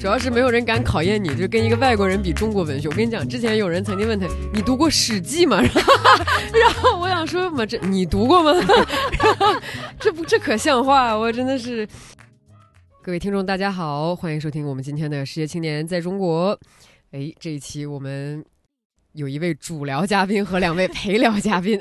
主要是没有人敢考验你，就跟一个外国人比中国文学。我跟你讲，之前有人曾经问他，你读过《史记》吗？然后我想说嘛，这你读过吗？这不这可像话？我真的是。各位听众，大家好，欢迎收听我们今天的《世界青年在中国》。哎，这一期我们有一位主聊嘉宾和两位陪聊嘉宾。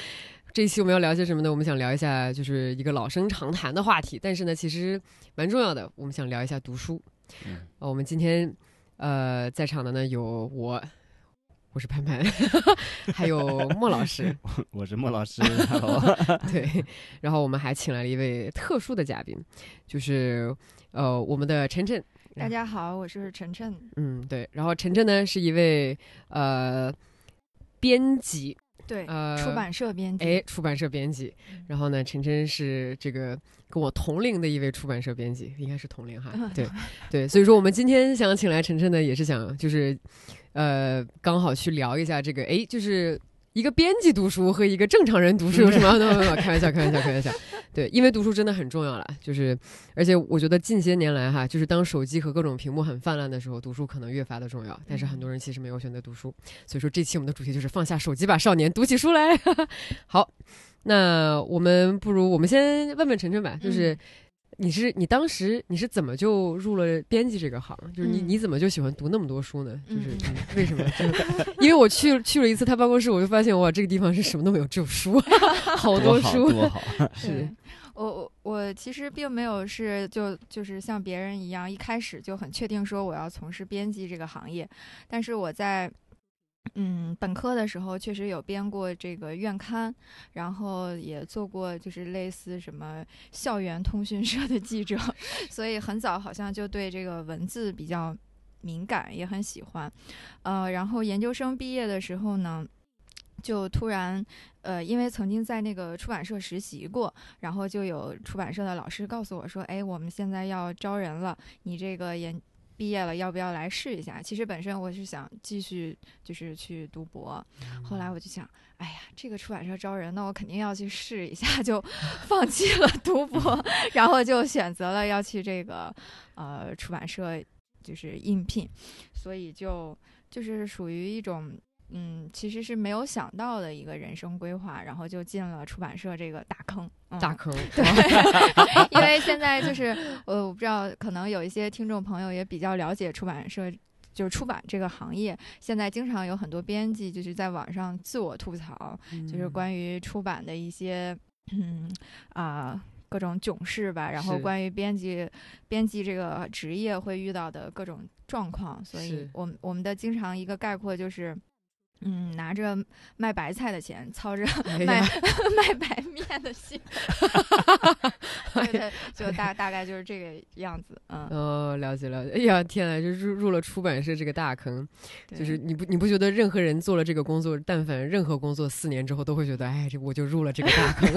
这一期我们要聊些什么呢？我们想聊一下，就是一个老生常谈的话题，但是呢，其实蛮重要的。我们想聊一下读书。嗯，我们今天呃在场的呢有我，我是潘潘，还有莫老师，我是莫老师。对，然后我们还请来了一位特殊的嘉宾，就是呃我们的晨晨。大家好，我是晨晨。嗯，对，然后晨晨呢是一位呃编辑。对，呃，出版社编辑，哎，出版社编辑。然后呢，晨晨是这个跟我同龄的一位出版社编辑，应该是同龄哈。对，对，所以说我们今天想请来晨晨呢，也是想就是，呃，刚好去聊一下这个，哎，就是。一个编辑读书和一个正常人读书有什么？开玩笑，开玩笑，开玩笑。对，因为读书真的很重要了，就是，而且我觉得近些年来哈，就是当手机和各种屏幕很泛滥的时候，读书可能越发的重要。但是很多人其实没有选择读书，所以说这期我们的主题就是放下手机吧，少年，读起书来。好，那我们不如我们先问问晨晨吧，就是。你是你当时你是怎么就入了编辑这个行？就是你你怎么就喜欢读那么多书呢？就是为什么？因为我去去了一次他办公室，我就发现哇，这个地方是什么都没有，只有书，好多书。多好，是。我我我其实并没有是就就是像别人一样，一开始就很确定说我要从事编辑这个行业，但是我在。嗯，本科的时候确实有编过这个院刊，然后也做过就是类似什么校园通讯社的记者，所以很早好像就对这个文字比较敏感，也很喜欢。呃，然后研究生毕业的时候呢，就突然呃，因为曾经在那个出版社实习过，然后就有出版社的老师告诉我说：“哎，我们现在要招人了，你这个研。”毕业了要不要来试一下？其实本身我是想继续就是去读博，后来我就想，哎呀，这个出版社招人，那我肯定要去试一下，就放弃了 读博，然后就选择了要去这个呃出版社就是应聘，所以就就是属于一种。嗯，其实是没有想到的一个人生规划，然后就进了出版社这个大坑。大坑，对，因为现在就是呃，我不知道，可能有一些听众朋友也比较了解出版社，就是出版这个行业。现在经常有很多编辑就是在网上自我吐槽，就是关于出版的一些嗯啊各种囧事吧，然后关于编辑编辑这个职业会遇到的各种状况。所以我们我们的经常一个概括就是。嗯，拿着卖白菜的钱，操着 卖 卖白面的心，对，就大大概就是这个样子，嗯。哦，了解了解。哎呀，天呐，就入入了出版社这个大坑，就是你不你不觉得任何人做了这个工作，但凡任何工作四年之后都会觉得，哎，这我就入了这个大坑。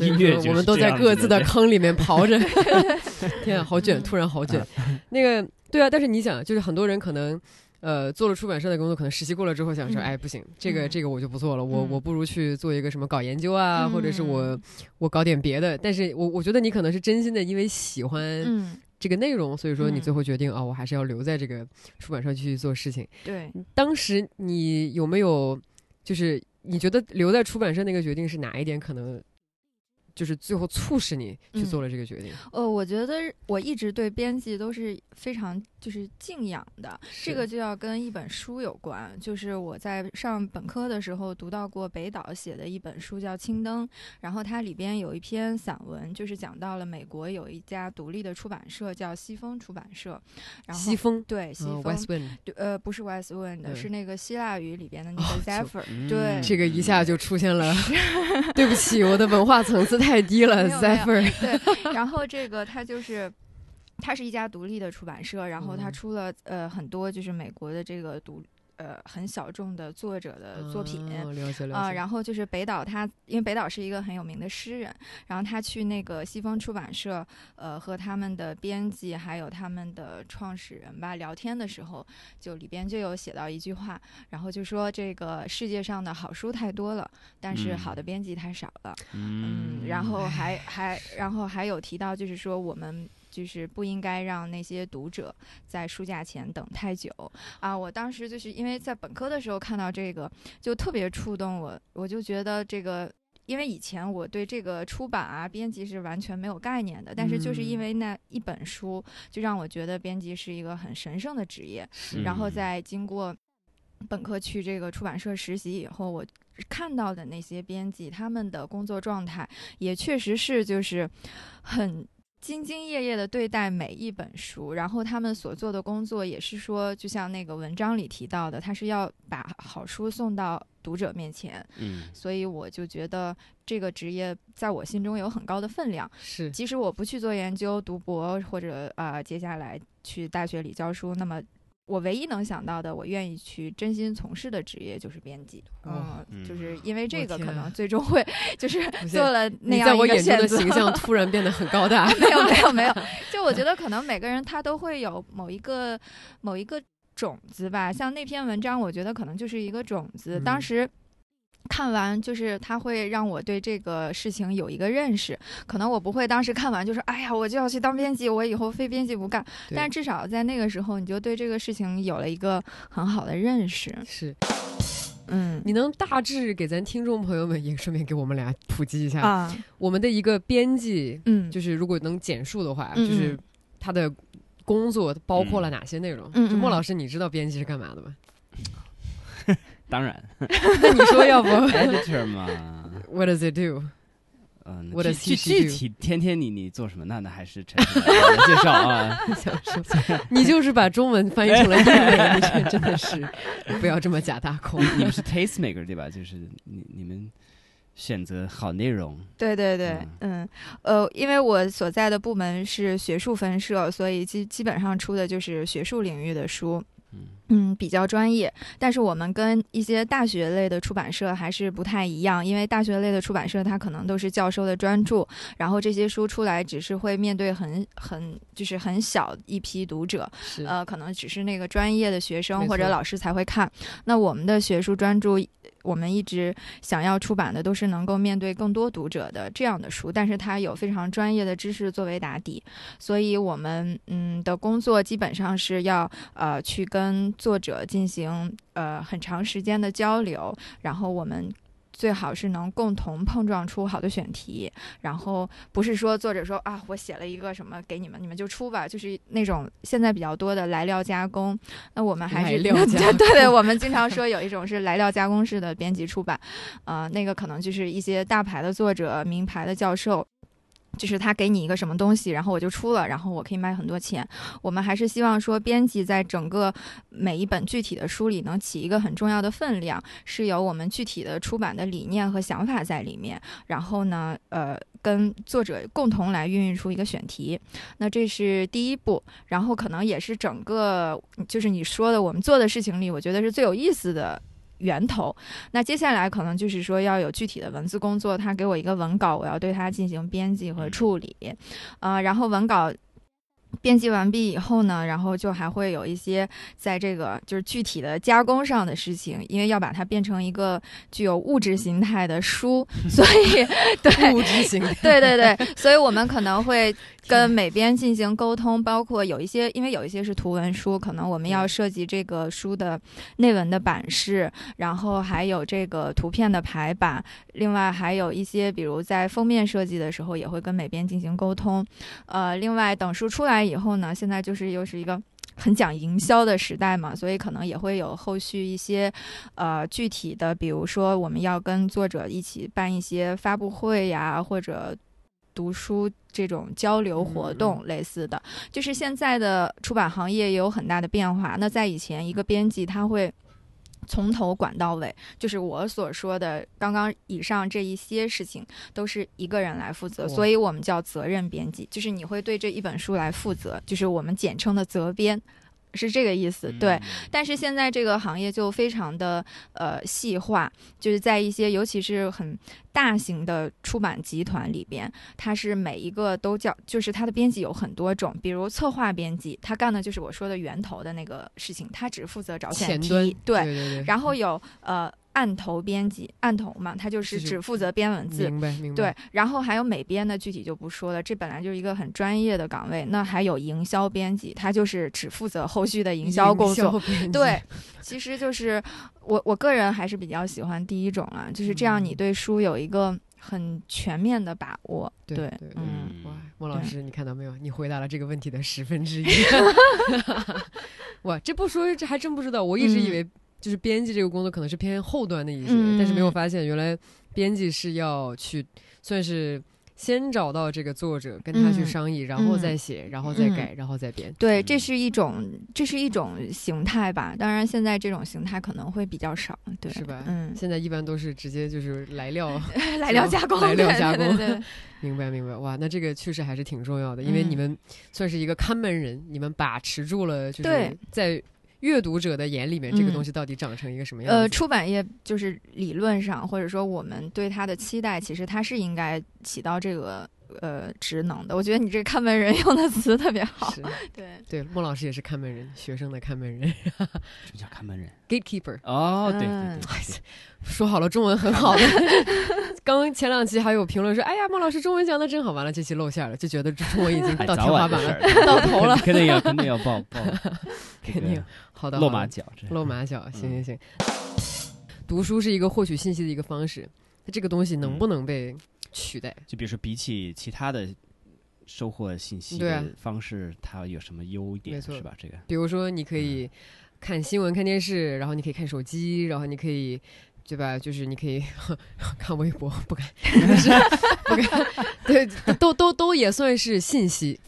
音乐我们都在各自的坑里面刨着。天啊，好卷，突然好卷。那个，对啊，但是你想，就是很多人可能。呃，做了出版社的工作，可能实习过了之后想说，哎，不行，这个这个我就不做了，我我不如去做一个什么搞研究啊，或者是我我搞点别的。但是我我觉得你可能是真心的，因为喜欢这个内容，所以说你最后决定啊，我还是要留在这个出版社继续做事情。对，当时你有没有就是你觉得留在出版社那个决定是哪一点可能？就是最后促使你去做了这个决定。呃，我觉得我一直对编辑都是非常就是静养的。这个就要跟一本书有关。就是我在上本科的时候读到过北岛写的一本书叫《青灯》，然后它里边有一篇散文，就是讲到了美国有一家独立的出版社叫西风出版社。然后西风对西风对呃不是 Westwind 是那个希腊语里边的那个 Zephyr。对这个一下就出现了。对不起，我的文化层次太。太低了，Zephyr。对，然后这个它就是，它是一家独立的出版社，然后它出了呃很多就是美国的这个独。呃，很小众的作者的作品啊，然后就是北岛他，因为北岛是一个很有名的诗人，然后他去那个西方出版社，呃，和他们的编辑还有他们的创始人吧聊天的时候，就里边就有写到一句话，然后就说这个世界上的好书太多了，但是好的编辑太少了，嗯，然后还还然后还有提到就是说我们。就是不应该让那些读者在书架前等太久啊。我当时就是因为在本科的时候看到这个，就特别触动我，我就觉得这个。因为以前我对这个出版啊、编辑是完全没有概念的，但是就是因为那一本书，就让我觉得编辑是一个很神圣的职业。然后在经过本科去这个出版社实习以后，我看到的那些编辑，他们的工作状态也确实是就是很。兢兢业业的对待每一本书，然后他们所做的工作也是说，就像那个文章里提到的，他是要把好书送到读者面前。嗯，所以我就觉得这个职业在我心中有很高的分量。是，即使我不去做研究、读博，或者啊，接下来去大学里教书，那么。我唯一能想到的，我愿意去真心从事的职业就是编辑，嗯，就是因为这个可能最终会 就是做了那样一个选择。形象突然变得很高大，没有没有没有，就我觉得可能每个人他都会有某一个某一个种子吧，像那篇文章，我觉得可能就是一个种子，当时。看完就是他会让我对这个事情有一个认识，可能我不会当时看完就说，哎呀，我就要去当编辑，我以后非编辑不干。但至少在那个时候，你就对这个事情有了一个很好的认识。是，嗯，你能大致给咱听众朋友们也顺便给我们俩普及一下啊，我们的一个编辑，嗯，就是如果能简述的话，就是他的工作包括了哪些内容？嗯，莫老师，你知道编辑是干嘛的吗？当然，那你说要不 editor 嘛？What does it do？嗯，具具具体天天你你做什么？那那还是陈介绍啊。想说，你就是把中文翻译成了英文，你这真的是不要这么假大空。你们是 taste maker 对吧？就是你你们选择好内容。对对对，嗯呃，因为我所在的部门是学术分社，所以基基本上出的就是学术领域的书。嗯，比较专业，但是我们跟一些大学类的出版社还是不太一样，因为大学类的出版社它可能都是教授的专著，然后这些书出来只是会面对很很就是很小一批读者，呃，可能只是那个专业的学生或者老师才会看。那我们的学术专著。我们一直想要出版的都是能够面对更多读者的这样的书，但是它有非常专业的知识作为打底，所以我们嗯的工作基本上是要呃去跟作者进行呃很长时间的交流，然后我们。最好是能共同碰撞出好的选题，然后不是说作者说啊，我写了一个什么给你们，你们就出吧，就是那种现在比较多的来料加工。那我们还是料加 对对，我们经常说有一种是来料加工式的编辑出版，呃，那个可能就是一些大牌的作者、名牌的教授。就是他给你一个什么东西，然后我就出了，然后我可以卖很多钱。我们还是希望说，编辑在整个每一本具体的书里能起一个很重要的分量，是有我们具体的出版的理念和想法在里面。然后呢，呃，跟作者共同来孕育出一个选题。那这是第一步，然后可能也是整个就是你说的我们做的事情里，我觉得是最有意思的。源头，那接下来可能就是说要有具体的文字工作，他给我一个文稿，我要对它进行编辑和处理，啊，然后文稿。编辑完毕以后呢，然后就还会有一些在这个就是具体的加工上的事情，因为要把它变成一个具有物质形态的书，所以 对物质形态，对对对，所以我们可能会跟美编进行沟通，包括有一些，因为有一些是图文书，可能我们要设计这个书的内文的版式，然后还有这个图片的排版，另外还有一些，比如在封面设计的时候，也会跟美编进行沟通，呃，另外等书出来。以后呢？现在就是又是一个很讲营销的时代嘛，所以可能也会有后续一些呃具体的，比如说我们要跟作者一起办一些发布会呀，或者读书这种交流活动类似的。就是现在的出版行业也有很大的变化。那在以前，一个编辑他会。从头管到尾，就是我所说的刚刚以上这一些事情，都是一个人来负责，所以我们叫责任编辑，就是你会对这一本书来负责，就是我们简称的责编。是这个意思，对。但是现在这个行业就非常的呃细化，就是在一些尤其是很大型的出版集团里边，它是每一个都叫，就是它的编辑有很多种。比如策划编辑，他干的就是我说的源头的那个事情，他只负责找选题，对对对。然后有呃。案头编辑，案头嘛，他就是只负责编文字。明白明白。对，然后还有美编的，具体就不说了，这本来就是一个很专业的岗位。那还有营销编辑，他就是只负责后续的营销工作。对，其实就是我我个人还是比较喜欢第一种啊，就是这样，你嗯对书有一个很全面的把握。对对对嗯，嗯哇，莫老师，你看到没有？你回答了这个问题的十分之一。哇，这不说这还真不知道，我一直以嗯为就是编辑这个工作可能是偏后端的一些，嗯但是没有发现原来编辑是要去算是先找到这个作者，跟他去嗯商议，然后嗯再写，然后再嗯改，然后再编。对，嗯这是一种这是一种形态吧。当然，现在这种形态可能会比较少，对，是吧？嗯，现在一般都是直接就是来料，来料加工，来料加工对对对 明白明白。哇，那这个确实还是挺重要的，因为嗯你们算是一个看门人，你们把持住了，就是在阅读者的眼里面，这个嗯东西到底长成一个什么样子？呃，出版业就是理论上，或者说我们对它的期待，其实它是应该起到这个呃职能的。我觉得你这个看门人 用的词特别好，对，对，莫老师也是看门人，学生的看门人什么叫看门人？gatekeeper。哦，对对嗯对对，说好了，中文很好的。刚前两期还有评论说：“哎呀，莫老师中文讲的真好。”完了，这期露馅了，就觉得这中文已经哎，到天花板了，到头了。肯定要肯定要报报，这肯定好的，好的露马脚，这露马脚，行行嗯行。读书是一个获取信息的一个方式，那这个东西能嗯不能被取代？就比如说比起其他的收获信息的方式，它有什么优点是吧？这个比如说，你可以看新闻、看电视，然后你可以看手机，然后你可以，对吧？就是你可以 看微博，不敢，是 不敢，对，都都都也算是信息，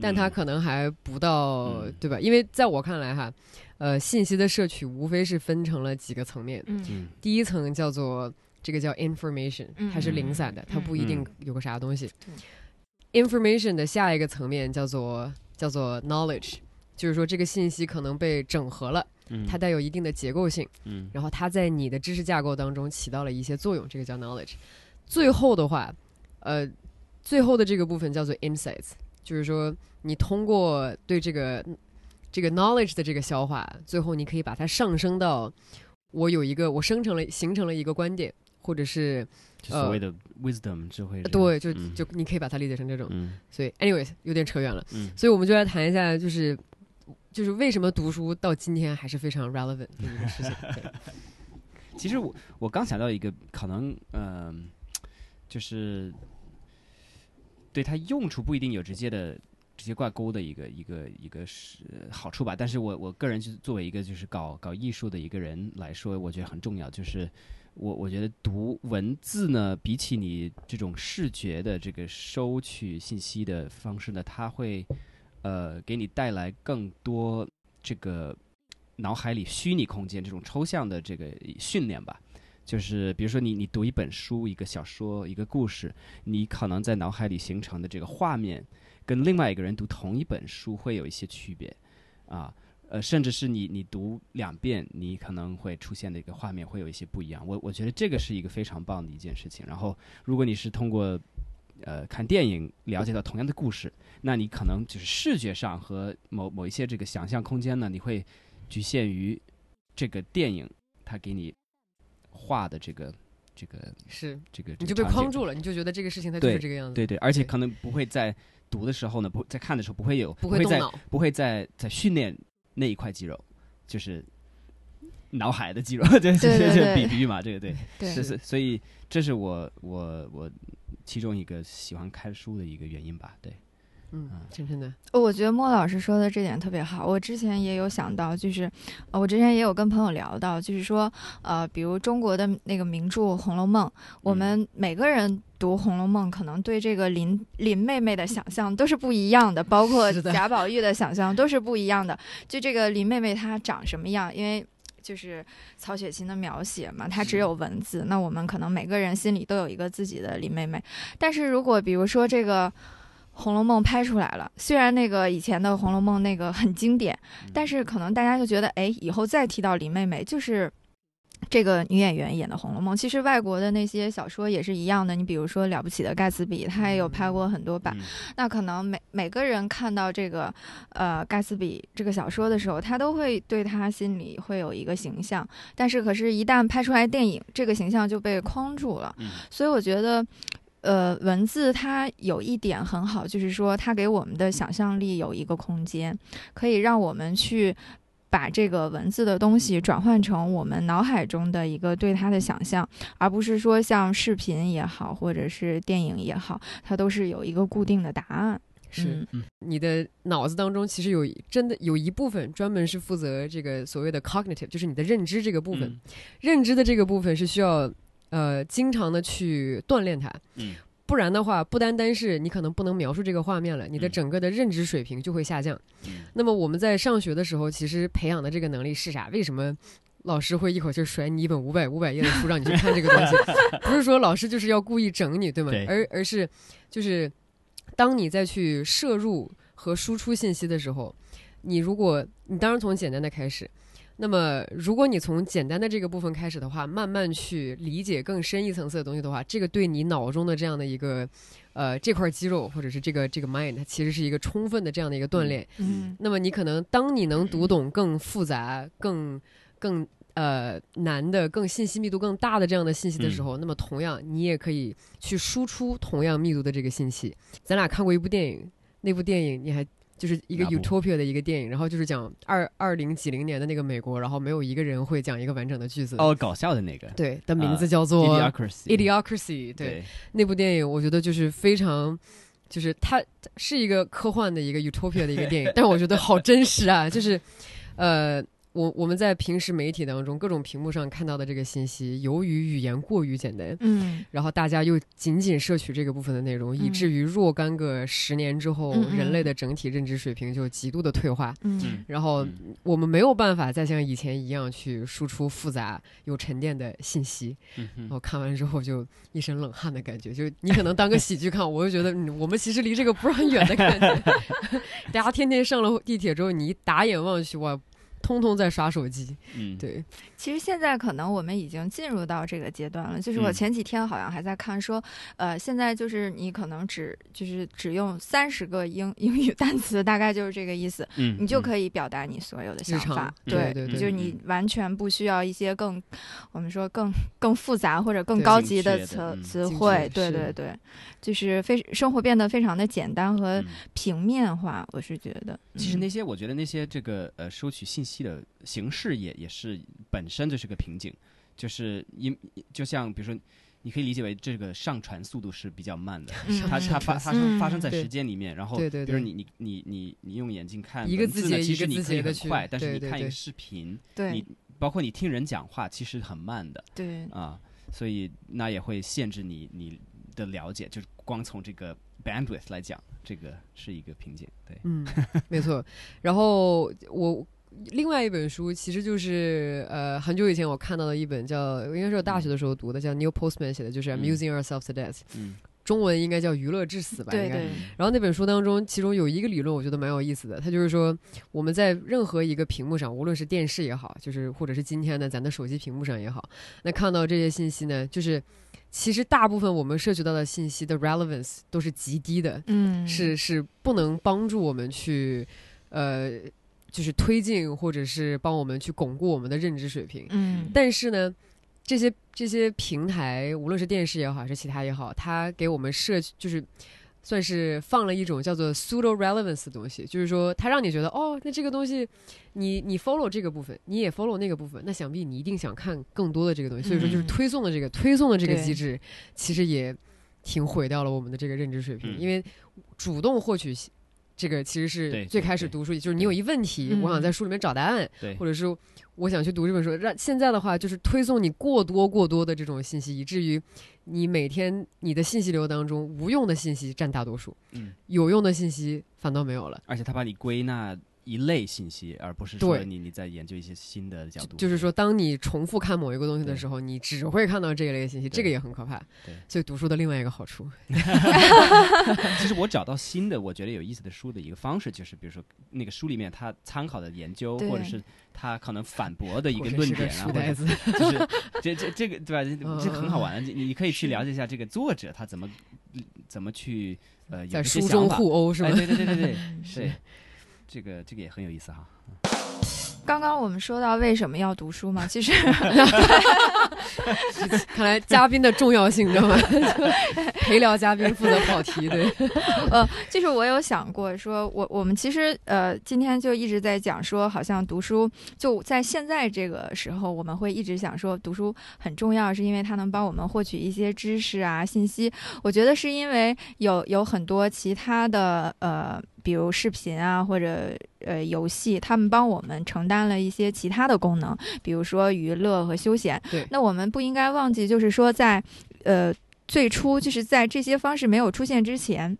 但它嗯可能还不到，嗯对吧？因为在我看来哈，呃，信息的摄取无非是分成了几个层面，嗯嗯第一层叫做这个叫 information，嗯。它是零散的，它不一定嗯。有个啥东西对。information 的下一个层面叫做叫做 knowledge，就是说这个信息可能被整合了，嗯。它带有一定的结构性，嗯。然后它在你的知识架构当中起到了一些作用，这个叫 knowledge。最后的话，呃，最后的这个部分叫做 insights，就是说你通过对这个这个 knowledge 的这个消化，最后你可以把它上升到我有一个我生成了形成了一个观点，或者是所谓的 wisdom 智慧，对，就嗯就你可以把它理解成这种。嗯所以，anyways，有点扯远了。嗯所以我们就来谈一下，就是就是为什么读书到今天还是非常 relevant 的一个事情。其实我我刚想到一个可能，嗯、就是对它用处不一定有直接的直接挂钩的一个一个一个是好处吧。但是我我个人就是作为一个就是搞搞艺术的一个人来说，我觉得很重要。就是我我觉得读文字呢，比起你这种视觉的这个收取信息的方式呢，它会呃给你带来更多这个脑海里虚拟空间这种抽象的这个训练吧。就是比如说你你读一本书、一个小说、一个故事，你可能在脑海里形成的这个画面，跟另外一个人读同一本书会有一些区别啊。呃，甚至是你你读两遍，你可能会出现的一个画面会有一些不一样。我我觉得这个是一个非常棒的一件事情。然后，如果你是通过呃看电影了解到同样的故事，那你可能就是视觉上和某某一些这个想象空间呢，你会局限于这个电影它给你画的这个这个是，这个，你就被框住了，你就觉得这个事情它就是这个样子，对对，而且可能不会在读的时候呢，不在看的时候不会有不会在。不会在在训练那一块肌肉，就是脑海的肌肉，这 这对对这对比比喻嘛，这个对，对。是是，所以这是我我我其中一个喜欢看书的一个原因吧，对，嗯，真真的，我觉得莫老师说的这点特别好。我之前也有想到，就是呃我之前也有跟朋友聊到，就是说，呃，比如中国的那个名著《红楼梦》，我们每个人读《红楼梦》，可能对这个林林妹妹的想象都是不一样的，包括 贾宝玉的想象都是不一样的。就这个林妹妹她长什么样，因为。就是曹雪芹的描写嘛，它只有文字，那我们可能每个人心里都有一个自己的林妹妹。但是如果比如说这个《红楼梦》拍出来了，虽然那个以前的《红楼梦》那个很经典，但是可能大家就觉得，哎，以后再提到林妹妹，就是这个女演员演的《红楼梦》，其实外国的那些小说也是一样的。你比如说《了不起的盖茨比》，他也有拍过很多版。嗯那可能每每个人看到这个呃盖茨比这个小说的时候，他都会对他心里会有一个形象，但是可是，一旦拍出来电影，这个形象就被框住了。嗯所以我觉得。呃，文字它有一点很好，就是说它给我们的想象力有一个空间，可以让我们去把这个文字的东西转换成我们脑海中的一个对它的想象，而不是说像视频也好，或者是电影也好，它都是有一个固定的答案。是嗯你的脑子当中其实有真的有一部分专门是负责这个所谓的 cognitive，就是你的认知这个部分。嗯认知的这个部分是需要呃经常的去锻炼它，嗯不然的话，不单单是你可能不能描述这个画面了，你的嗯整个的认知水平就会下降。嗯那么我们在上学的时候，其实培养的这个能力是啥？为什么？老师会一口气甩你一本五百五百页的书，让你去看这个东西，不是说老师就是要故意整你，对吗？对而而是就是当你再去摄入和输出信息的时候，你如果你当然从简单的开始，那么如果你从简单的这个部分开始的话，慢慢去理解更深一层次的东西的话，这个对你脑中的这样的一个呃这块肌肉或者是这个这个 mind，它其实是一个充分的这样的一个锻炼。嗯那么你可能当你能读懂更复杂、更更呃难的、更信息密度更大的这样的信息的时候，那么同样你也可以去输出同样密度的这个信息。咱俩看过一部电影，那部电影你还就是一个 utopia 的一个电影，然后就是讲二二零几零年的那个美国，然后没有一个人会讲一个完整的句子。哦，搞笑的那个对，的名啊字叫做 Idiocracy，Idiocracy。对，那部电影，我觉得就是非常，就是它它是一个科幻的一个 utopia 的一个电影，但我觉得好真实啊！就是，呃，我我们在平时媒体当中各种屏幕上看到的这个信息，由于语言过于简单，嗯然后大家又仅仅摄取这个部分的内容，以嗯至于若干个十年之后，人类的整体认知水平就极度的退化。嗯然后嗯我们没有办法再像以前一样去输出复杂有沉淀的信息，嗯哼然后看完之后就一身冷汗的感觉，就你可能当个喜剧看，我就觉得、嗯、我们其实离这个不是很远的感觉。大家天天上了地铁之后，你一打眼望去，哇，通通在刷手机。嗯，对，其实现在可能我们已经进入到这个阶段了。就是我嗯前几天好像还在看说，呃，现在就是你可能只就是只用三十个英英语单词，大概就是这个意思，嗯，你就可以表达你所有的想法。对对对就是你嗯完全不需要一些更我们说更更复杂或者更高级的词词汇。对对对，就是非生活变得非常的简单和嗯平面化。我是觉得，嗯其实那些，我觉得那些这个呃收取信息的形式也也是本身就是个瓶颈，就是因就像比如说，你可以理解为这个上传速度是比较慢的，嗯它它发发生发生在对时间里面，然后比如你你你你你用眼睛看一个字呢，其实你可以很快，但是你看一个视频，对你包括你听人讲话，其实很慢的对啊，所以那也会限制你你的了解，就是光从这个 bandwidth 来讲，这个是一个瓶颈，对。嗯，没错。然后我另外一本书其实就是呃很久以前我看到的一本叫，应该是我大学的时候读的，叫 Neil Postman 写的，就是嗯 Amusing Ourselves to Death，、嗯中文应该叫娱乐至死吧？应该对对然后那本书当中，其中有一个理论，我觉得蛮有意思的。它就是说，我们在任何一个屏幕上，无论是电视也好，就是或者是今天的咱的手机屏幕上也好，那看到这些信息呢，就是其实大部分我们摄取到的信息的 relevance 都是极低的，嗯是是不能帮助我们去，呃，就是推进或者是帮我们去巩固我们的认知水平。嗯但是呢，这些这些平台，无论是电视也好，还是其他也好，它给我们设就是算是放了一种叫做 pseudo relevance 的东西，就是说它让你觉得哦，那这个东西你你 follow 这个部分，你也 follow 那个部分，那想必你一定想看更多的这个东西。所以说，就是嗯推送的这个推送的这个机制，其实也挺毁掉了我们的这个认知水平，嗯因为主动获取。这个其实是最开始读书，就是你有一问题，我想嗯在书里面找答案，对或者是我想去读这本书。让现在的话，就是推送你过多过多的这种信息，以至于你每天你的信息流当中无用的信息占大多数，嗯，有用的信息反倒没有了。而且他把你归纳一类信息，而不是说你你在研究一些新的角度。就是说，当你重复看某一个东西的时候，你只会看到这一类信息，这个也很可怕。对，所以读书的另外一个好处，其实我找到新的我觉得有意思的书的一个方式，就是比如说那个书里面他参考的研究，或者是他可能反驳的一个论点啊 或者呆子。就是这这这个对吧？嗯这 很好玩的，你你可以去了解一下这个作者他怎么怎么去呃在书中互殴是吧哎，？对对对对对，是对，这个这个也很有意思哈。刚刚我们说到为什么要读书嘛，其实 看来嘉宾的重要性，你知道吗？陪聊嘉宾负责跑题，对，呃，就是我有想过说，我我们其实呃今天就一直在讲说，好像读书就在现在这个时候，我们会一直想说读书很重要，是因为它能帮我们获取一些知识啊信息。我觉得是因为有有很多其他的呃。比如视频啊，或者呃游戏，他们帮我们承担了一些其他的功能，比如说娱乐和休闲。对那我们不应该忘记，就是说在呃最初，就是在这些方式没有出现之前。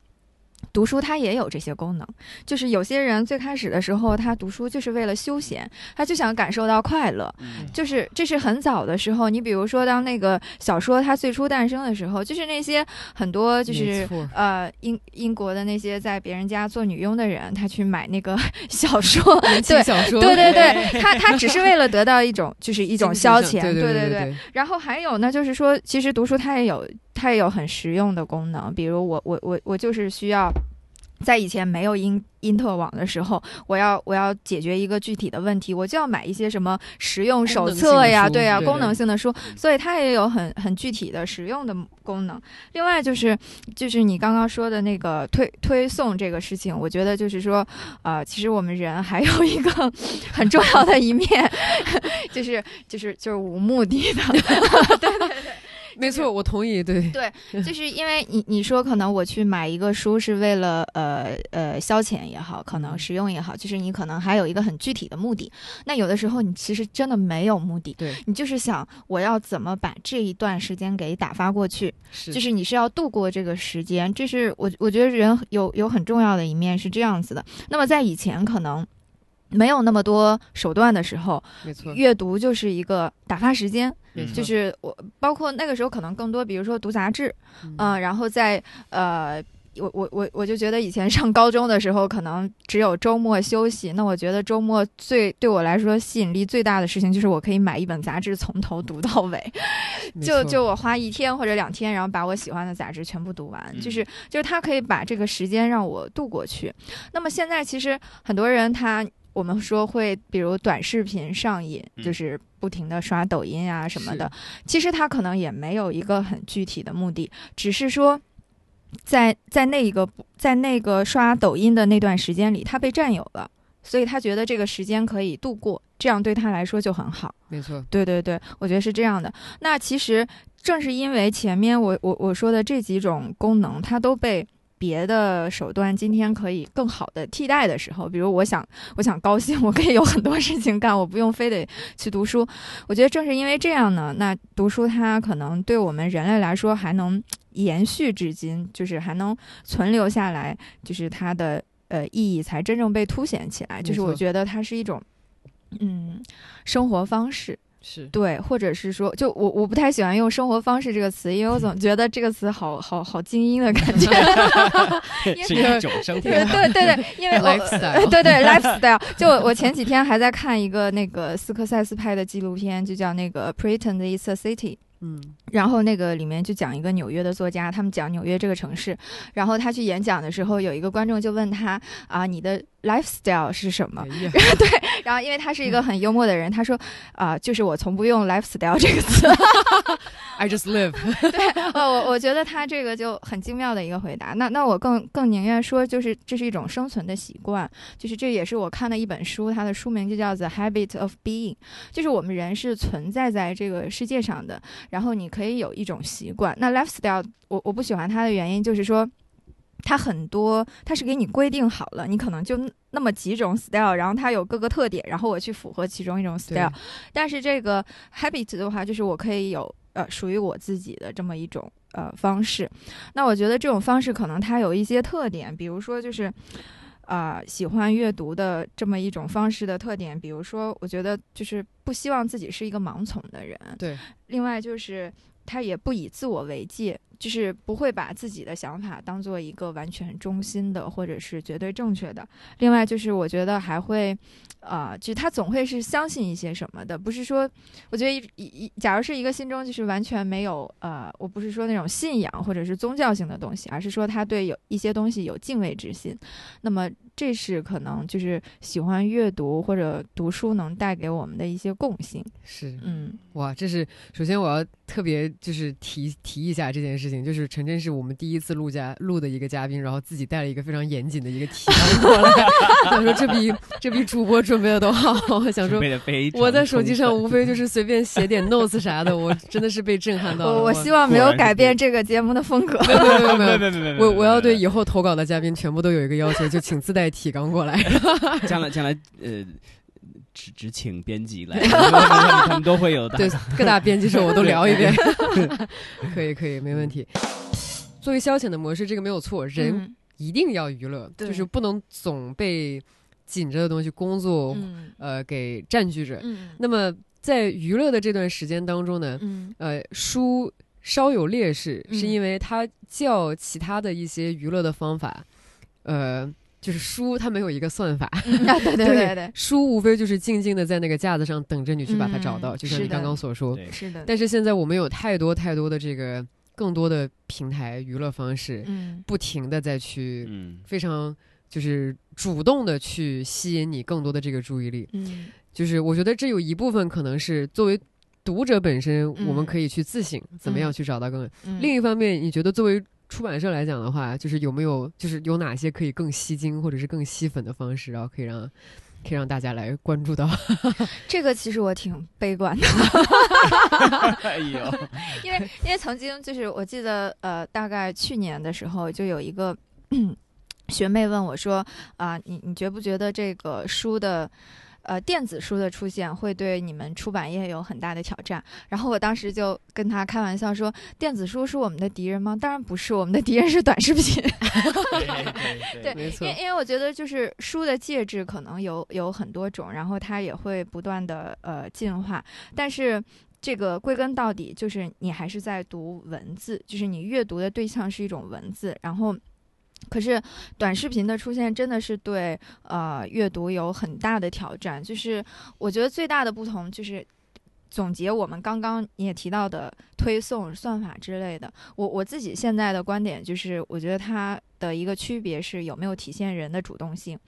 读书它也有这些功能，就是有些人最开始的时候，他读书就是为了休闲，他就想感受到快乐，嗯。就是这是很早的时候。你比如说，当那个小说它最初诞生的时候，就是那些很多就是呃英英国的那些在别人家做女佣的人，他去买那个 小说，对小说，对对对，他他只是为了得到一种就是一种消遣，对对对。对。然后还有呢，就是说，其实读书它也有它也有很实用的功能，比如我我我我就是需要。在以前没有因因特网的时候，我要我要解决一个具体的问题，我就要买一些什么实用手册呀，对呀，对功能性的书，所以它也有很很具体的实用的功能。另外就是就是你刚刚说的那个推推送这个事情，我觉得就是说，呃，其实我们人还有一个 很重要的一面，就是就是就是无目的的，没错，我同意，对对，就是因为你你说可能我去买一个书是为了呃呃消遣也好，可能实用也好，就是你可能还有一个很具体的目的。那有的时候你其实真的没有目的，对，你就是想我要怎么把这一段时间给打发过去，是就是你是要度过这个时间，这是我我觉得人有有很重要的一面是这样子的。那么在以前可能。没有那么多手段的时候，没错，阅读就是一个打发时间，就是我包括那个时候可能更多，比如说读杂志，嗯嗯，然后在呃，我我我我就觉得以前上高中的时候，可能只有周末休息。那我觉得周末最对我来说吸引力最大的事情，就是我可以买一本杂志从头读到尾，就就我花一天或者两天，然后把我喜欢的杂志全部读完。嗯就是就是它可以把这个时间让我度过去。那么现在其实很多人他。我们说会，比如短视频上瘾，嗯就是不停的刷抖音啊什么的。其实他可能也没有一个很具体的目的，只是说，在在那一个在那个刷抖音的那段时间里，他被占有了，所以他觉得这个时间可以度过，这样对他来说就很好。没错，对对对，我觉得是这样的。那其实正是因为前面我我我说的这几种功能，它都被别的手段今天可以更好的替代的时候，比如我想我想高兴，我可以有很多事情干，我不用非得去读书。我觉得正是因为这样呢，那读书它可能对我们人类来说还能延续至今，就是还能存留下来，就是它的呃意义才真正被凸显起来。就是我觉得它是一种嗯生活方式。是对，或者是说，就我我不太喜欢用“生活方式”这个词，因为我总觉得这个词好好好精英的感觉。是一种生活对对对对，因为 Lifestyle 对对 lifestyle。就我我前几天还在看一个那个斯科塞斯拍的纪录片，就叫那个《Pretend It's a City》。嗯，然后那个里面就讲一个纽约的作家，他们讲纽约这个城市。然后他去演讲的时候，有一个观众就问他啊，你的 lifestyle 是什么？哎呀 然后因为他是一个很幽默的人，他说啊，就是我从不用 lifestyle 这个词。I just live，呃，我我觉得他这个就很精妙的一个回答。那那我更更宁愿说，就是这是一种生存的习惯，就是这也是我看的一本书，它的书名就叫做《The Habit of Being》，就是我们人是存在在这个世界上的，然后你可以有一种习惯。那 lifestyle 我我不喜欢它的原因就是说。它很多，它是给你规定好了，你可能就那么几种 style，然后它有各个特点，然后我去符合其中一种 style。但是这个 habit 的话，就是我可以有呃属于我自己的这么一种呃方式。那我觉得这种方式可能它有一些特点，比如说就是。啊、喜欢阅读的这么一种方式的特点，比如说，我觉得就是不希望自己是一个盲从的人，对，另外就是他也不以自我为戒，就是不会把自己的想法当做一个完全中心的或者是绝对正确的。另外就是我觉得还会，呃，就他总会是相信一些什么的，不是说，我觉得一一一，假如是一个心中就是完全没有呃，我不是说那种信仰或者是宗教性的东西，而是说他对有一些东西有敬畏之心，那么这是可能就是喜欢阅读或者读书能带给我们的一些共性。是嗯哇，这是首先我要特别就是提提一下这件事情，就是陈真是我们第一次录嘉录的一个嘉宾，然后自己带了一个非常严谨的一个提纲过来，想说这比这比主播准备的都好，想说我在手机上无非就是随便写点 notes 啥的，我真的是被震撼到了。我我希望没有改变这个节目的风格。没有没有没有没有。没没没 我我要对以后投稿的嘉宾全部都有一个要求，就请自带提纲过来。将来将来呃，只只请编辑来，他们他们都会有的。对，各大编辑社我都聊一遍。可以可以，没问题。作为消遣的模式，这个没有错，人嗯一定要娱乐，对就是不能总被紧着的东西、工作、嗯呃给占据着。嗯那么在娱乐的这段时间当中呢，嗯呃，书稍有劣势，是嗯因为它较其他的一些娱乐的方法，呃，就是书它没有一个算法，啊，对对 对对，书无非就是静静的在那个架子上等着你去把它找到，嗯就像你刚刚所说。是的，但是现在我们有太多太多的这个更多的平台娱乐方式，嗯不停的再去嗯，非常就是主动的去吸引你更多的这个注意力。嗯就是我觉得这有一部分可能是作为读者本身，嗯我们可以去自省，怎么样去找到更。嗯，另一方面，你觉得作为出版社来讲的话，就是有没有就是有哪些可以更吸睛或者是更吸粉的方式，然后可以让可以让大家来关注到？这个其实我挺悲观的，哎呦，因为因为曾经就是我记得呃，大概去年的时候就有一个 学妹问我说啊、你你觉不觉得这个书的呃电子书的出现会对你们出版业有很大的挑战？然后我当时就跟他开玩笑说，电子书是我们的敌人吗？当然不是，我们的敌人是短视频。对对没错因，为因为我觉得就是书的介质可能有有很多种，然后它也会不断的呃进化，但是。这个归根到底就是你还是在读文字，就是你阅读的对象是一种文字，然后，可是短视频的出现真的是对呃阅读有很大的挑战。就是我觉得最大的不同就是总结我们刚刚你也提到的推送算法之类的，我我自己现在的观点就是，我觉得它的一个区别是有没有体现人的主动性。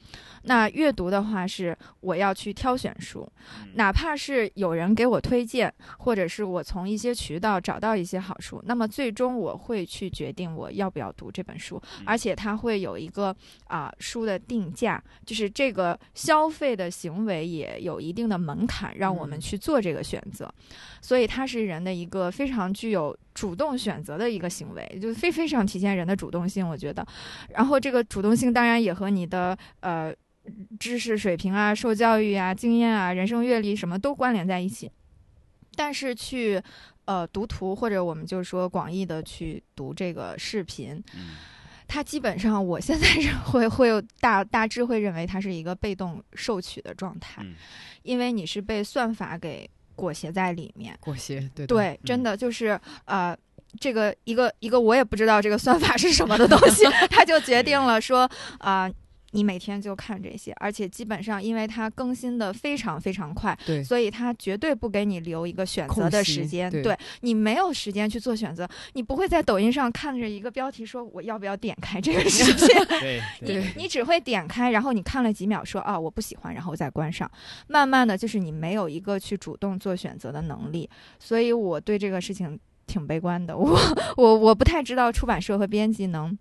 那阅读的话是我要去挑选书，哪怕是有人给我推荐，或者是我从一些渠道找到一些好书，那么最终我会去决定我要不要读这本书，而且它会有一个啊、书的定价，就是这个消费的行为也有一定的门槛，让我们嗯。去做这个选择，所以它是人的一个非常具有主动选择的一个行为，就非非常体现人的主动性，我觉得。然后这个主动性当然也和你的呃知识水平啊、受教育啊、经验啊、人生阅历什么都关联在一起。但是去呃读图或者我们就说广义的去读这个视频，嗯它基本上我现在是 会会有大大致会认为它是一个被动受取的状态，嗯因为你是被算法给裹挟在里面。裹挟，对真嗯的就是呃，这个一个一个我也不知道这个算法是什么的东西，他就决定了说啊、你每天就看这些，而且基本上因为它更新的非常非常快，对所以它绝对不给你留一个选择的时间。对你没有时间去做选择，你不会在抖音上看着一个标题说我要不要点开这个视频，对 对你只会点开，然后你看了几秒说啊我不喜欢，然后再关上。慢慢的就是你没有一个去主动做选择的能力，所以我对这个事情挺悲观的。我 我我不太知道出版社和编辑能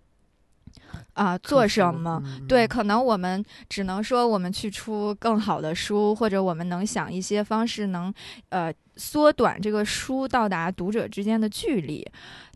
啊、做什么。嗯对，可能我们只能说我们去出更好的书，或者我们能想一些方式能呃缩短这个书到达读者之间的距离。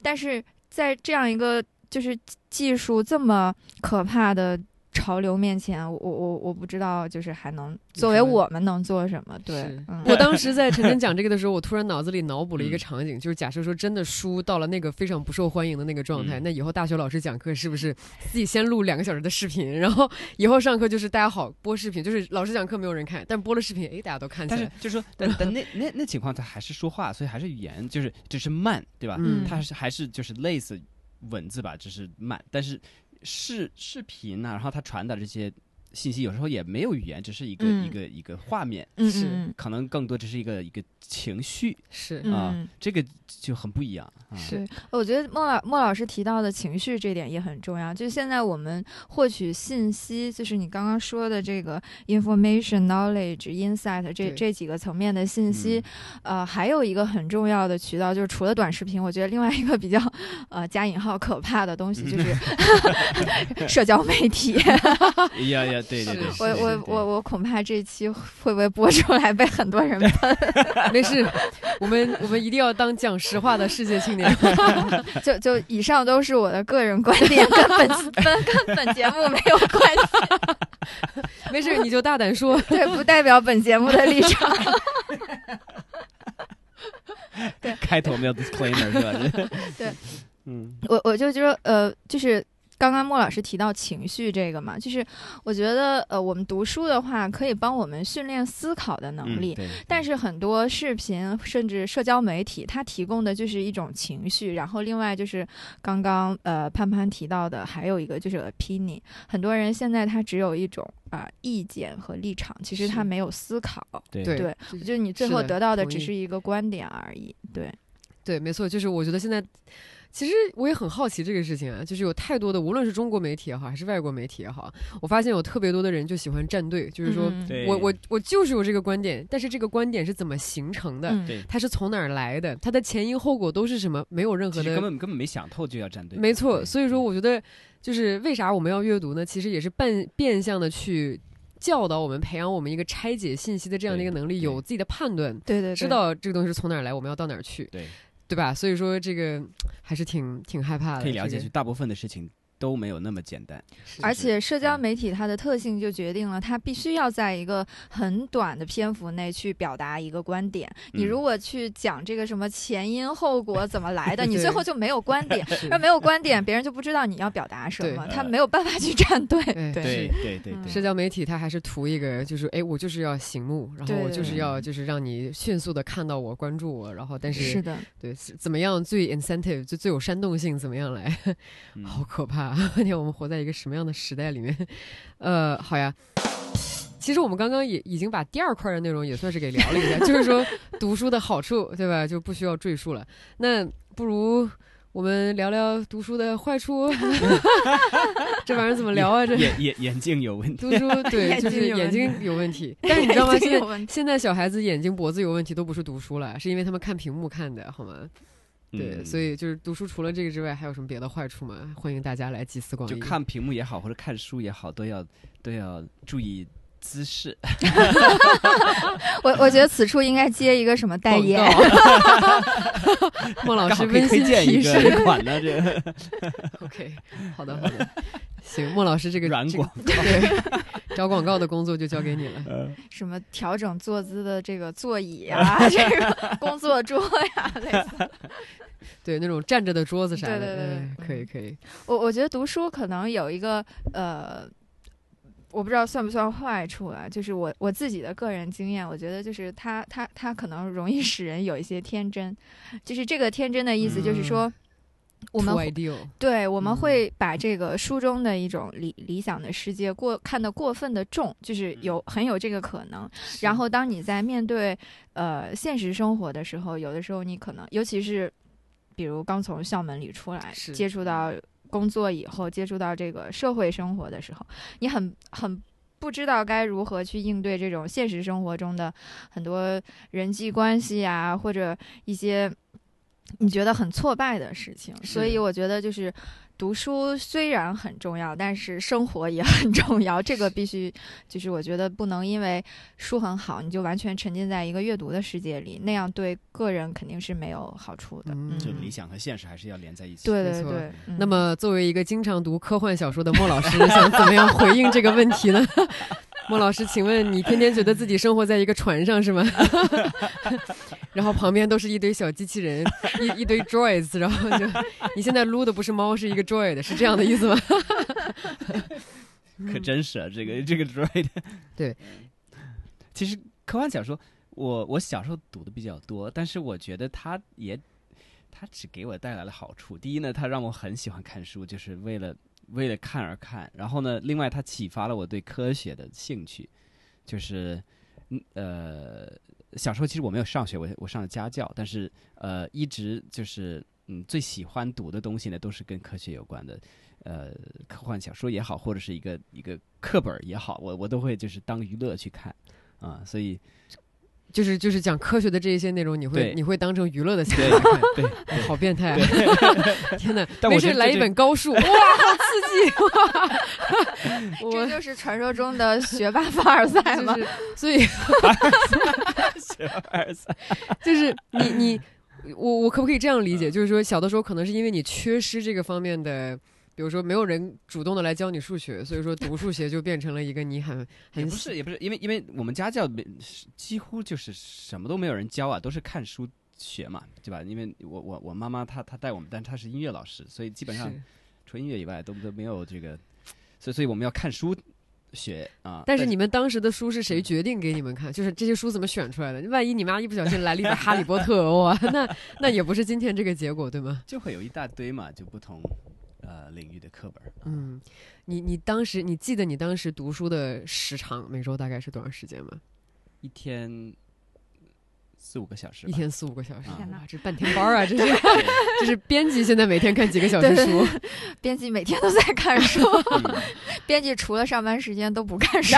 但是在这样一个就是技术这么可怕的潮流面前，我我我不知道，就是还能作为我们能做什么？对，嗯 我当时在晨晨讲这个的时候，我突然脑子里脑补了一个嗯场景，就是假设说真的书到了那个非常不受欢迎的那个状态，嗯那以后大学老师讲课是不是自己先录两个小时的视频，然后以后上课就是大家好播视频，就是老师讲课没有人看，但播了视频，哎，大家都看起来。但是就是说，但但那那那情况，他还是说话，所以还是语言，就是只是慢，对吧？嗯他是还是就是类似文字吧，只是慢，但是视视频呢、然后它传达这些信息，有时候也没有语言，只是一个、嗯一个一个画面，是可能更多只是一个一个情绪是嗯啊嗯，这个就很不一样啊。是，我觉得莫老莫老师提到的情绪这点也很重要。就现在我们获取信息，就是你刚刚说的这个 information、knowledge、insight 这这几个层面的信息，嗯呃，还有一个很重要的渠道，就是除了短视频，我觉得另外一个比较呃加引号可怕的东西就是 社交媒体。哎呀呀，对对对，我我我我恐怕这期会不会播出来被很多人喷？没事，我们我们一定要当讲实话的世界青年。就就以上都是我的个人观点，跟本跟跟本节目没有关系。没事，你就大胆说。对，不代表本节目的立场。对开头没有 disclaimer 是吧？对，嗯我我就觉得，呃，就是刚刚莫老师提到情绪这个嘛，就是我觉得，呃，我们读书的话，可以帮我们训练思考的能力。嗯但是很多视频甚至社交媒体，它提供的就是一种情绪，然后另外就是刚刚呃潘潘提到的，还有一个就是 opinion。很多人现在他只有一种啊、意见和立场，其实他没有思考。对对对，就是你最后得到的只是一个观点而已。对，对，没错，就是我觉得现在，其实我也很好奇这个事情啊，就是有太多的，无论是中国媒体也好，还是外国媒体也好，我发现有特别多的人就喜欢站队，就是说、嗯我我我就是有这个观点，但是这个观点是怎么形成的？它是从哪儿来的？它的前因后果都是什么？没有任何的根本根本没想透就要站队，没错，所以说我觉得就是为啥我们要阅读呢？其实也是半变相的去教导我们、培养我们一个拆解信息的这样的一个能力，有自己的判断，对对对，知道这个东西是从哪儿来，我们要到哪儿去，对，对吧？所以说这个还是挺挺害怕的，可以了解，这个就大部分的事情都没有那么简单。而且社交嗯媒体它的特性就决定了它必须要在一个很短的篇幅内去表达一个观点。你嗯如果去讲这个什么前因后果怎么来的，你最后就没有观点。是而没有观点，别人就不知道你要表达什么，他没有办法去站队。哎对对对社交媒体它还是图一个，就是哎，我就是要醒目，然后我就是要就是让你迅速的看到我、关注我，然后但是是的，对怎么样最 incentive 就最有煽动性，怎么样来？嗯好可怕！你看我们活在一个什么样的时代里面？呃，好呀。其实我们刚刚也已经把第二块的内容也算是给聊了一下，就是说 读书的好处，对吧？就不需要赘述了。那不如我们聊聊读书的坏处。这玩意儿怎么聊啊？这眼眼眼镜有问题，读书对，就是眼睛有问题。但是你知道吗？现在现在小孩子眼睛脖子有问题都不是读书了，是因为他们看屏幕看的，好吗？对，嗯所以就是读书除了这个之外，还有什么别的坏处吗？欢迎大家来集思广益。就看屏幕也好，或者看书也好，都要都要注意姿势。我我觉得此处应该接一个什么代言，孟 老师温馨推荐一提示。个款呢，这个 OK，好的好的，行，孟老师这个这个软广对找广告的工作就交给你了。什么调整坐姿的这个座椅啊，这个工作桌呀，类似。对，那种站着的桌子啥的，对对对可以可以。我我觉得读书可能有一个呃，我不知道算不算坏处啊，就是我我自己的个人经验，我觉得就是它它它可能容易 使人有一些天真，就是这个天真的意思，就是说。我们对我们嗯会把这个书中的一种理理想的世界过看得过分的重，就是有很有这个可能。然后当你在面对呃现实生活的时候，有的时候你可能，尤其是比如刚从校门里出来，接触到工作以后，接触到这个社会生活的时候，你很很。不知道该如何去应对这种现实生活中的很多人际关系啊，或者一些你觉得很挫败的事情，所以我觉得就是读书虽然很重要，但是生活也很重要。这个必须，就是我觉得不能因为书很好，你就完全沉浸在一个阅读的世界里，那样对个人肯定是没有好处的。嗯就理想和现实还是要连在一起。对对对。嗯那么，作为一个经常读科幻小说的莫老师，想怎么样回应这个问题呢？莫老师，请问你天天觉得自己生活在一个船上是吗？然后旁边都是一堆小机器人，一一堆 droids，然后就你现在撸的不是猫，是一个 droid，是这样的意思吗？可真是啊，这个这个 droid。对，其实科幻小说，我我小时候读的比较多，但是我觉得它也，它只给我带来了好处。第一呢，它让我很喜欢看书，就是为了为了看而看。然后呢，另外它启发了我对科学的兴趣，就是呃，小时候其实我没有上学，我我上了家教，但是呃，一直就是嗯，最喜欢读的东西呢，都是跟科学有关的。呃，科幻小说也好，或者是一个一个课本也好，我我都会就是当娱乐去看啊，所以就是就是讲科学的这一些内容，你会你会当成娱乐的形式对来看，好变态啊！天哪，但没事来一本高数，哇，好刺激！哇，这我就是传说中的学霸凡尔赛吗？就是所以二三就是你你我我可不可以这样理解？就是说小的时候可能是因为你缺失这个方面的。比如说，没有人主动的来教你数学，所以说读数学就变成了一个你很 很不是也不是，因为因为我们家教没几乎就是什么都没有人教啊，都是看书学嘛，对吧？因为我我我妈妈她她带我们，但她是音乐老师，所以基本上是除音乐以外都都没有这个，所以所以我们要看书学啊。但是你们当时的书是谁决定给你们看？就是这些书怎么选出来的？万一你妈一不小心 来了一本《哈利波特》，哇，那那也不是今天这个结果，对吗？就会有一大堆嘛，就不同呃领域的课本。嗯，你你当时你记得你当时读书的时长每周大概是多长时间吗？一天四五个小时吧，一天四五个小时，天哪哇，这半天班儿啊！这是对 这是编辑现在每天看几个小时对书，编辑每天都在看书，嗯 编辑除了上班时间都不看书。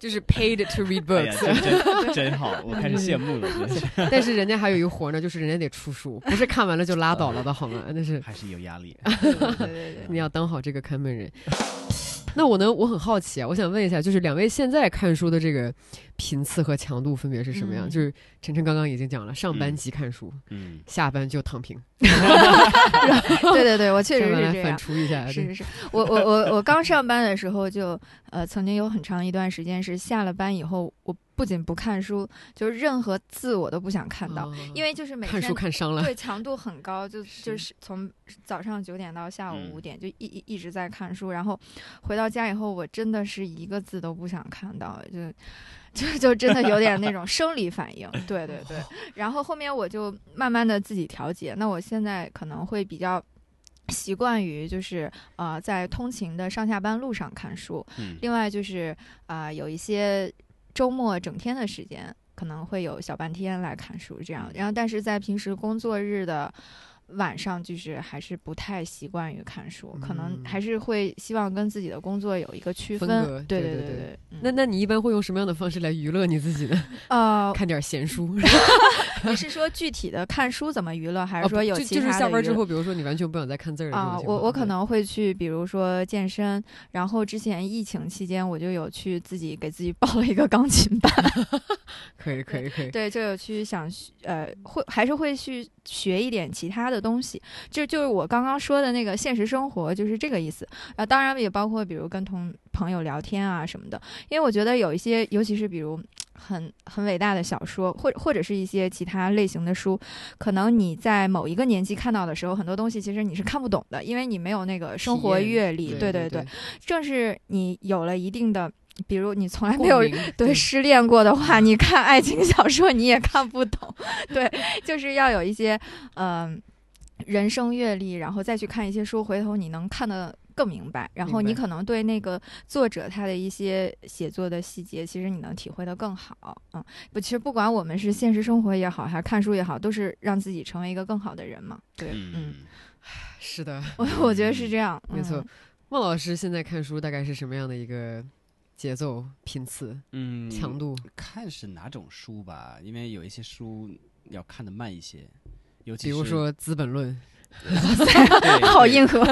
就是 paid to read 哎呀，books，、真真真好，我开始羡慕了，是但是人家还有一个活呢，就是人家得出书，不是看完了就拉倒了的好吗？那是还是有压力。对对对对你要当好这个看门人。那我呢？我很好奇啊，我想问一下，就是两位现在看书的这个频次和强度分别是什么样？嗯就是晨晨刚刚已经讲了，上班嗯即看书，嗯，下班就躺平 对对对，我确实是这样。刍一下。是是是，我我我我刚上班的时候就呃，曾经有很长一段时间是下了班以后，我不仅不看书，就是任何字我都不想看到，哦因为就是每看天书看伤了。对强度很高，就就是从早上九点到下午嗯五点，就一一一直在看书，然后回到家以后，我真的是一个字都不想看到，就 就就真的有点那种 生理反应。对对对，然后后面我就慢慢的自己调节，那我现在可能会比较。习惯于就是呃在通勤的上下班路上看书，嗯另外就是啊、呃有一些周末整天的时间，可能会有小半天来看书这样。然后，但是在平时工作日的晚上，就是还是不太习惯于看书，可能嗯。还是会希望跟自己的工作有一个区分。对对对对那那你一般会用什么样的方式来娱乐你自己呢？呃，看点闲书 你是说具体的看书怎么娱乐，还是说有就就是其他的就是下班之后，比如说你完全不想再看字儿啊，我我可。能会去，比如说健身，然后之前疫情期间，我就有去自己给自己报了一个钢琴班，可以可以可以，对，就有去想学呃，会还是会去学一点其他的东西，就就是我刚刚说的那个现实生活，就是这个意思。啊，当然也包括比如跟同朋友聊天啊什么的，因为我觉得有一些，尤其是比如很很伟大的小说，或或者是一些其他类型的书，可能你在某一个年纪看到的时候，很多东西其实你是看不懂的，因为你没有那个生活阅历。对对对，正是你有了一定的。比如你从来没有对失恋过的话，你看爱情小说你也看不懂。对，就是要有一些嗯、人生阅历，然后再去看一些书，回头你能看得更明白。然后你可能对那个作者他的一些写作的细节，其实你能体会得更好。嗯，不，其实不管我们是现实生活也好，还是看书也好，都是让自己成为一个更好的人嘛。对，嗯，嗯，是的，我我觉得是这样。没错嗯。孟老师现在看书大概是什么样的一个节奏、频次、嗯，强度？看是哪种书吧，因为有一些书要看得慢一些，尤其是比如说《资本论》对好硬核。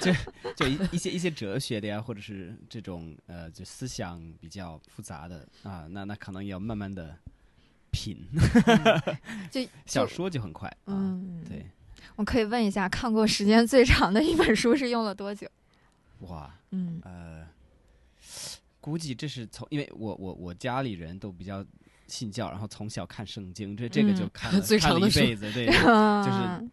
就一一些一些哲学的呀，或者是这种呃，就思想比较复杂的啊，那那可能要慢慢的品。就 小说就很快，啊，嗯，对，我可以问一下，看过时间最长的一本书是用了多久？哇，嗯呃，估计这是从，因为我我我家里人都比较信教，然后从小看圣经，这这个就嗯看了、最看了长的书一辈子，对，就是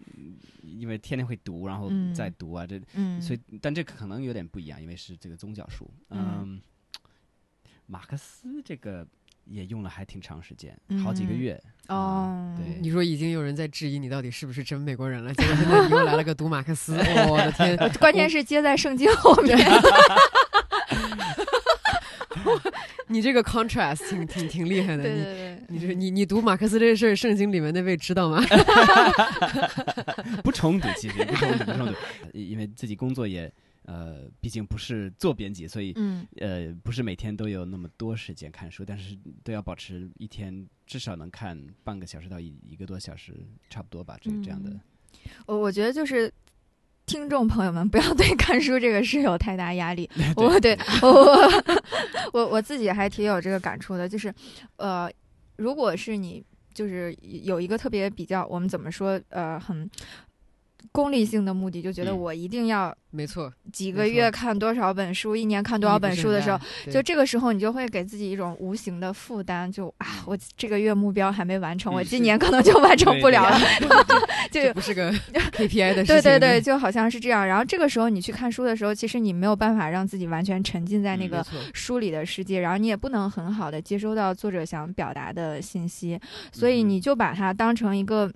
因为天天会读，然后嗯再读啊，这嗯，所以但这可能有点不一样，因为是这个宗教书，嗯嗯，马克思这个也用了还挺长时间，好几个嗯月，哦，对你说已经有人在质疑你到底是不是真美国人了，结果现在你又来了个读马克思，哦我的天！关键是接在圣经后面。你这个 contrast 挺挺挺厉害的。对你对对，你这你你读马克思这事儿，圣经里面那位知道吗？不冲突，其实不冲突，不冲突，因为自己工作也呃，毕竟不是做编辑，所以嗯呃，不是每天都有那么多时间看书，但是都要保持一天至少能看半个小时到一一个多小时，差不多吧，这这样的嗯。我我觉得就是。听众朋友们，不要对看书这个事有太大压力。我对我我我我自己还挺有这个感触的，就是，呃，如果是你就是有一个特别比较，我们怎么说，呃，很功利性的目的，就觉得嗯。我一定要没错，几个月看多少本书，一年看多少本书的时候，，就就这个时候你就会给自己一种无形的负担，就啊，我这个月目标还没完成，我嗯今年可能就完成不了了，就不是个 KPI 的事情。对对对，就好像是这样。然后这个时候你去看书的时候，其实你没有办法让自己完全沉浸在那嗯个书里的世界，然后你也不能很好的接收到作者想表达的信息，所以你就把它当成一个。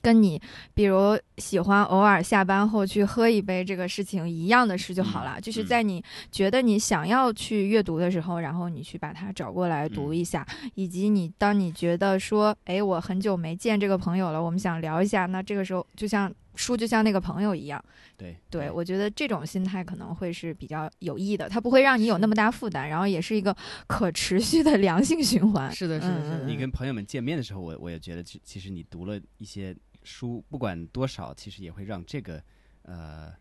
跟你比如喜欢偶尔下班后去喝一杯这个事情一样的事就好了，嗯就是嗯。在你觉得你想要去阅读的时候，然后你去把它找过来读嗯。一下，以及你当你觉得说，哎，我很久没见这个朋友了，我们想聊一下，那这个时候就像书就像那个朋友一样，对对，我觉得这种心态可能会是比较有益的，它不会让你有那么大负担，然后也是一个可持续的良性循环。是的，是的，是的。嗯你跟朋友们见面的时候，我我也觉得其其实你读了一些书，不管多少，其实也会让这个呃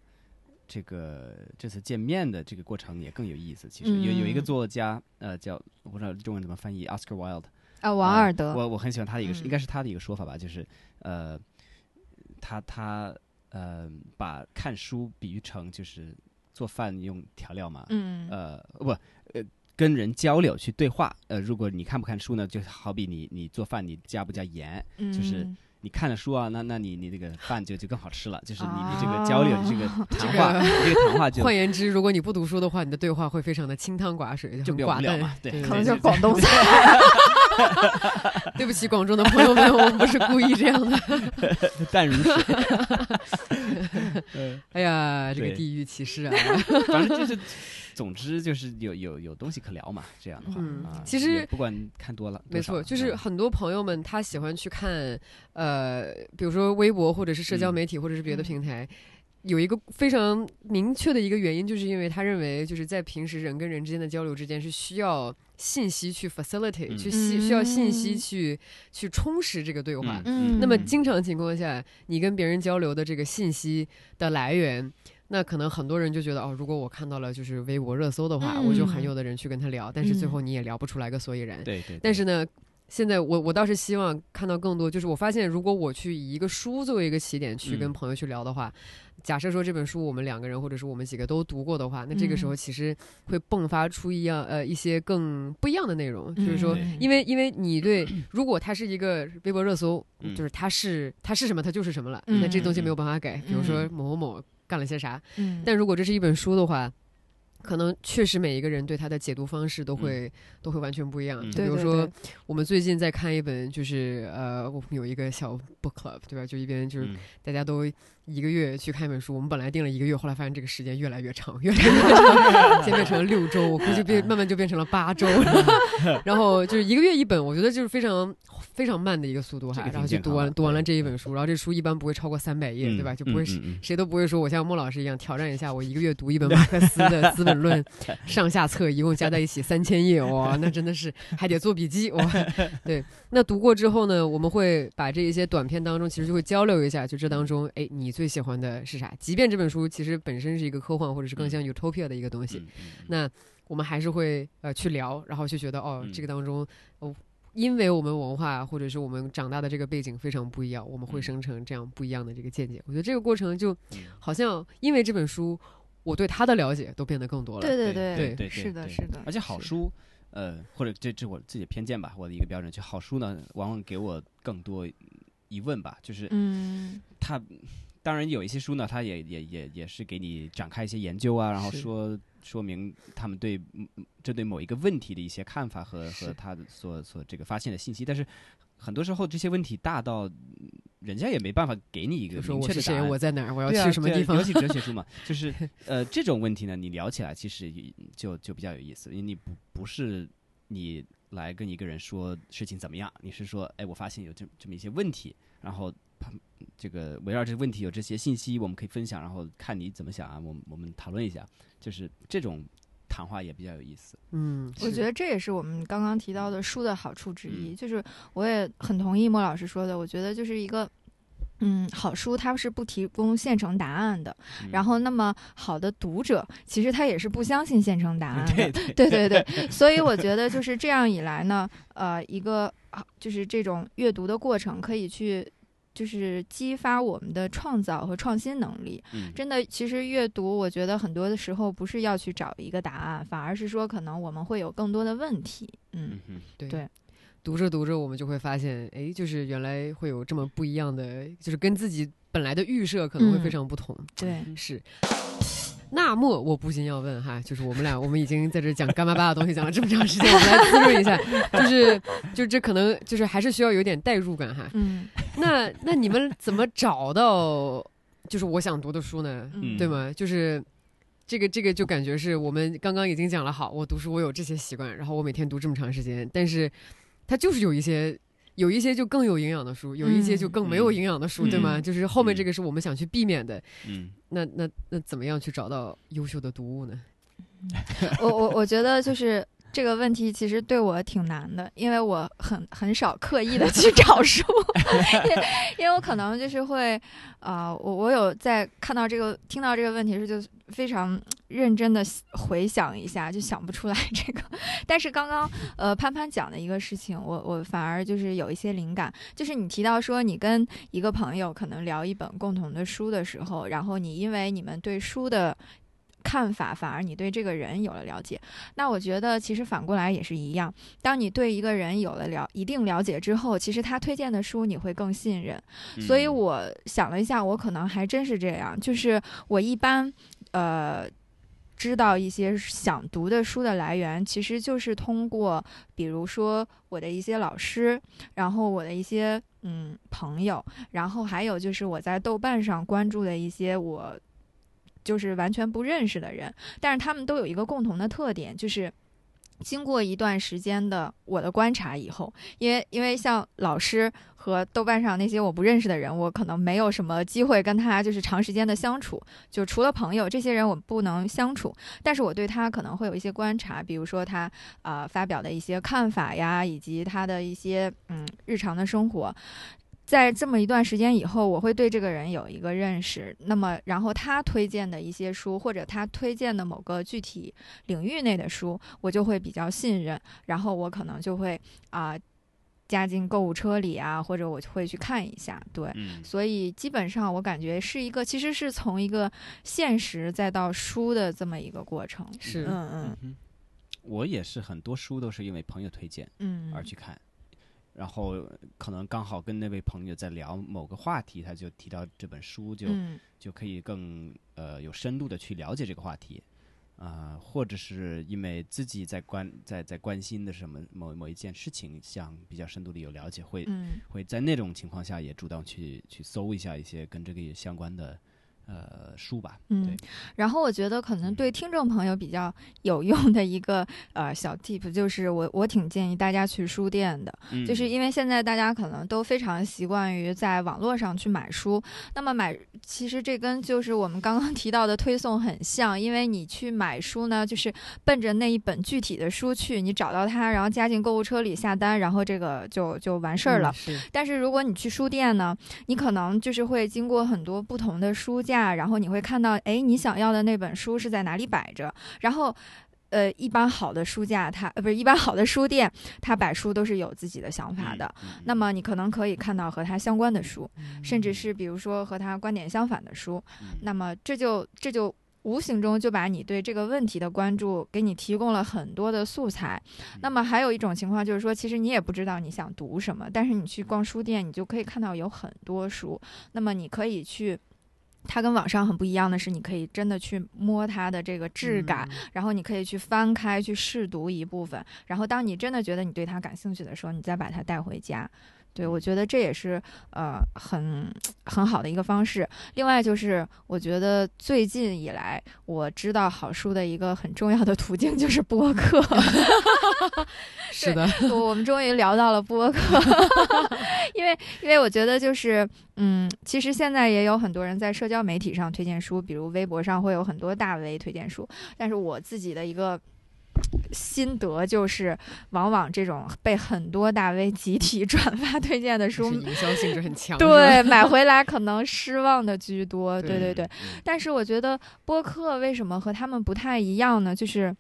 这个这次见面的这个过程也更有意思。其实有有一个嗯作家呃叫我不知道中文怎么翻译，Oscar Wilde。啊，王呃尔德，我我很喜欢他的一个，嗯应该是他的一个说法吧，就是呃，他他呃把看书比喻成就是做饭用调料嘛，嗯呃不呃跟人交流去对话，呃如果你看不看书呢，就好比你你做饭你加不加盐，嗯就是嗯你看了书啊，那那你你这个饭就就更好吃了，就是你你这哦个交流，你这个 谈这话，个你这个谈话就 换言之，如果你不读书的话，你的对话会非常的清汤寡水，就比较无寡嘛。对对可能对就是广东菜。对不起，广州的朋友们，我们不是故意这样的。淡如水。哎呀，这个地域歧视啊！反正就是，总之就是有有有东西可聊嘛，这样的话，嗯啊其实不管看多了，没错，就是嗯很多朋友们他喜欢去看，呃，比如说微博或者是社交嗯媒体或者是别的嗯平台。有一个非常明确的一个原因，就是因为他认为，就是在平时人跟人之间的交流之间是需要信息去 facilitate，、嗯。去需需要信息嗯。去去充实这个对话。嗯。那么经常情况下，你跟别人交流的这个信息的来源，那可能很多人就觉得哦，如果我看到了就是微博热搜的话，嗯。我就很有的人去跟他聊，但是最嗯。后你也聊不出来个所以然。对对，但是呢，现在我我倒是希望看到更多，就是我发现如果我去以一个书作为一个起点去跟嗯。朋友去聊的话。假设说这本书我们两个人或者是我们几个都读过的话，那这个时候嗯。其实会迸发出一样呃一些更不一样的内容，就是说对因为因为你对，如果它是一个微博热搜，嗯就是它是它是什么，它就是什么了，嗯那这东西没有办法改。比如说嗯某某某干了些啥，嗯，但如果这是一本书的话，可能确实每一个人对它的解读方式都会、都会完全不一样。就比如说对，我们最近在看一本，就是呃，我们有一个小 book club，对吧？就一边就是嗯大家都一个月去看一本书，我们本来定了一个月，后来发现这个时间越来越长，越来越长，先变成了六周，我估计变慢慢就变成了八周，然后就是一个月一本，我觉得就是非常非常慢的一个速度哈然后就读完读完了这一本书，然后这书一般不会超过三百页，对吧？就不会谁都不会说我像莫老师一样挑战一下，我一个月读一本马克思的 《资本论》上下册，一共加在一起三千页，哇，那真的是还得做笔记哇。对，那读过之后呢，我们会把这一些短片当中，其实就会交流一下，就这当中，哎，你最喜欢的是啥？即便这本书其实本身是一个科幻或者是更像 utopia 的一个东西，那我们还是会呃去聊，然后就觉得哦，嗯这个当中哦。因为我们文化或者是我们长大的这个背景非常不一样，我们会嗯生成这样不一样的这个见解。我觉得这个过程就嗯好像因为这本书，我对他的了解都变得更多了。对对对对对是的，是的而。且好书，呃，或者这这我自己的偏见吧，我的一个标准，就好书呢，往往给我更多疑问吧，就是嗯它。当然有一些书呢，它也也也也是给你展开一些研究啊，然后说说明他们对针对某一个问题的一些看法和和他所所这个发现的信息，但是很多时候这些问题大到嗯人家也没办法给你一个就是谁，明确的答案。我在哪儿，我要去什么地方尤？其哲学书嘛，就是呃这种问题呢，你聊起来其实就就比较有意思，因为你不不是你来跟一个人说事情怎么样，你是说，哎，我发现有这这么一些问题，然后旁这个围绕这个问题有这些信息，我们可以分享，然后看你怎么想啊，我们我们讨论一下，就是这种谈话也比较有意思。嗯，我觉得这也是我们刚刚提到的书的好处之一，嗯就是我也很同意莫老师说的，我觉得就是一个。嗯，好书它是不提供现成答案的，嗯然后那么好的读者其实他也是不相信现成答案的，对对对对对，所以我觉得就是这样以来呢，呃，一个啊就是这种阅读的过程可以去。就是激发我们的创造和创新能力。嗯真的，其实阅读，我觉得很多的时候不是要去找一个答案，反而是说可能我们会有更多的问题。嗯嗯对对读着读着，我们就会发现，哎，就是原来会有这么不一样的，就是跟自己本来的预设可能会非嗯常不同。对，是。那么我不禁要问哈，就是我们俩，我们已经在这讲干巴巴的东西讲了这么长时间，我们来滋润一下，就是，就这可能就是还是需要有点代入感哈。嗯那那你们怎么找到就是我想读的书呢？嗯对吗？就是这个这个就感觉是我们刚刚已经讲了，好，我读书我有这些习惯，然后我每天读这么长时间，但是它就是有一些。有一些就更有营养的书，有一些就更没有营养的书，嗯对吗？嗯就是后面嗯这个是我们想去避免的。嗯那那那怎么样去找到优秀的读物呢？我我我觉得就是这个问题其实对我挺难的，因为我很很少刻意的去找 书，因 为因为我可能就是会，啊、我我有在看到这个听到这个问题时就非常认真的回想一下，就想不出来这个。但是刚刚呃潘潘讲的一个事情，我我反而就是有一些灵感，就是你提到说你跟一个朋友可能聊一本共同的书的时候，然后你因为你们对书的看法，反而你对这个人有了了解。那我觉得其实反过来也是一样，当你对一个人有了了一定了解之后，其实他推荐的书你会更信任。所以嗯我想了一下，我可能还真是这样，就是我一般呃。知道一些想读的书的来源，其实就是通过，比如说我的一些老师，然后我的一些嗯朋友，然后还有就是我在豆瓣上关注的一些我就是完全不认识的人，但是他们都有一个共同的特点，就是经过一段时间的我的观察以后，因为因为像老师和豆瓣上那些我不认识的人，我可能没有什么机会跟他就是长时间的相处，就除了朋友这些人我不能相处，但是我对他可能会有一些观察，比如说他啊、发表的一些看法呀，以及他的一些嗯日常的生活。在这么一段时间以后，我会对这个人有一个认识。那么，然后他推荐的一些书，或者他推荐的某个具体领域内的书，我就会比较信任。然后我可能就会啊、加进购物车里啊，或者我会去看一下。对，嗯所以基本上我感觉是一个，其实是从一个现实再到书的这么一个过程。是嗯嗯嗯，我也是很多书都是因为朋友推荐嗯，而去看，然后可能刚好跟那位朋友在聊某个话题，他就提到这本书，就、嗯就可以更呃有深度的去了解这个话题。啊、或者是因为自己在关在在关心的什么某某一件事情，想比较深度的有了解，会嗯会在那种情况下也主动去去搜一下一些跟这个相关的呃书吧。嗯，然后我觉得可能对听众朋友比较有用的一个 呃小 tip 就是我我挺建议大家去书店的，嗯就是因为现在大家可能都非常习惯于在网络上去买书，那么买其实这跟就是我们刚刚提到的推送很像，因为你去买书呢，就是奔着那一本具体的书去，你找到它，然后加进购物车里下单，然后这个就就完事儿了。嗯是但是如果你去书店呢，你可能就是会经过很多不同的书架，然后你会看到，哎，你想要的那本书是在哪里摆着，然后。呃，一般好的书架它，呃不是一般好的书店，它摆书都是有自己的想法的。那么你可能可以看到和它相关的书，嗯甚至是比如说和它观点相反的书。嗯那么这就这就无形中就把你对这个问题的关注给你提供了很多的素材。那么还有一种情况就是说，其实你也不知道你想读什么，但是你去逛书店，你就可以看到有很多书。那么你可以去。它跟网上很不一样的是，你可以真的去摸它的这个质感，嗯然后你可以去翻开去试读一部分，然后当你真的觉得你对它感兴趣的时候，你再把它带回家。对，我觉得这也是呃很很好的一个方式。另外就是，我觉得最近以来我知道好书的一个很重要的途径就是播客。是的，我们终于聊到了播客，因为因为我觉得就是嗯，其实现在也有很多人在社交媒体上推荐书，比如微博上会有很多大 V 推荐书，但是我自己的一个。心得就是，往往这种被很多大 V 集体转发推荐的书，营销性质很强。对，买回来可能失望的居多。对对对但是我觉得播客为什么和他们不太一样呢？就是，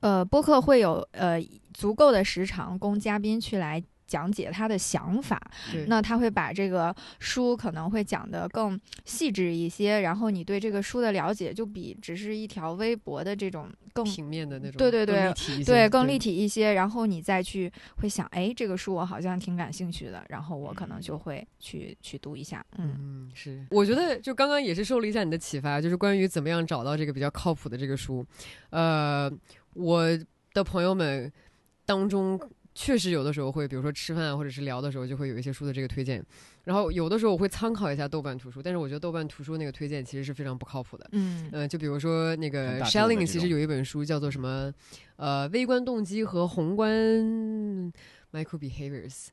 呃，播客会有呃足够的时长供嘉宾去来讲解他的想法，那他会把这个书可能会讲得更细致一些，然后你对这个书的了解就比只是一条微博的这种更平面的那种，对对对更立体一些对更立体一些，然后你再去会想，哎，这个书我好像挺感兴趣的，然后我可能就会去去读一下，嗯。嗯，是，我觉得就刚刚也是受了一下你的启发，就是关于怎么样找到这个比较靠谱的这个书。呃，我的朋友们当中，确实有的时候会，比如说吃饭或者是聊的时候，就会有一些书的这个推荐。然后有的时候我会参考一下豆瓣图书，但是我觉得豆瓣图书那个推荐其实是非常不靠谱的。嗯呃，就比如说那个 Shelling，其实有一本书叫做什么，呃，微观动机和宏观 micro behaviors。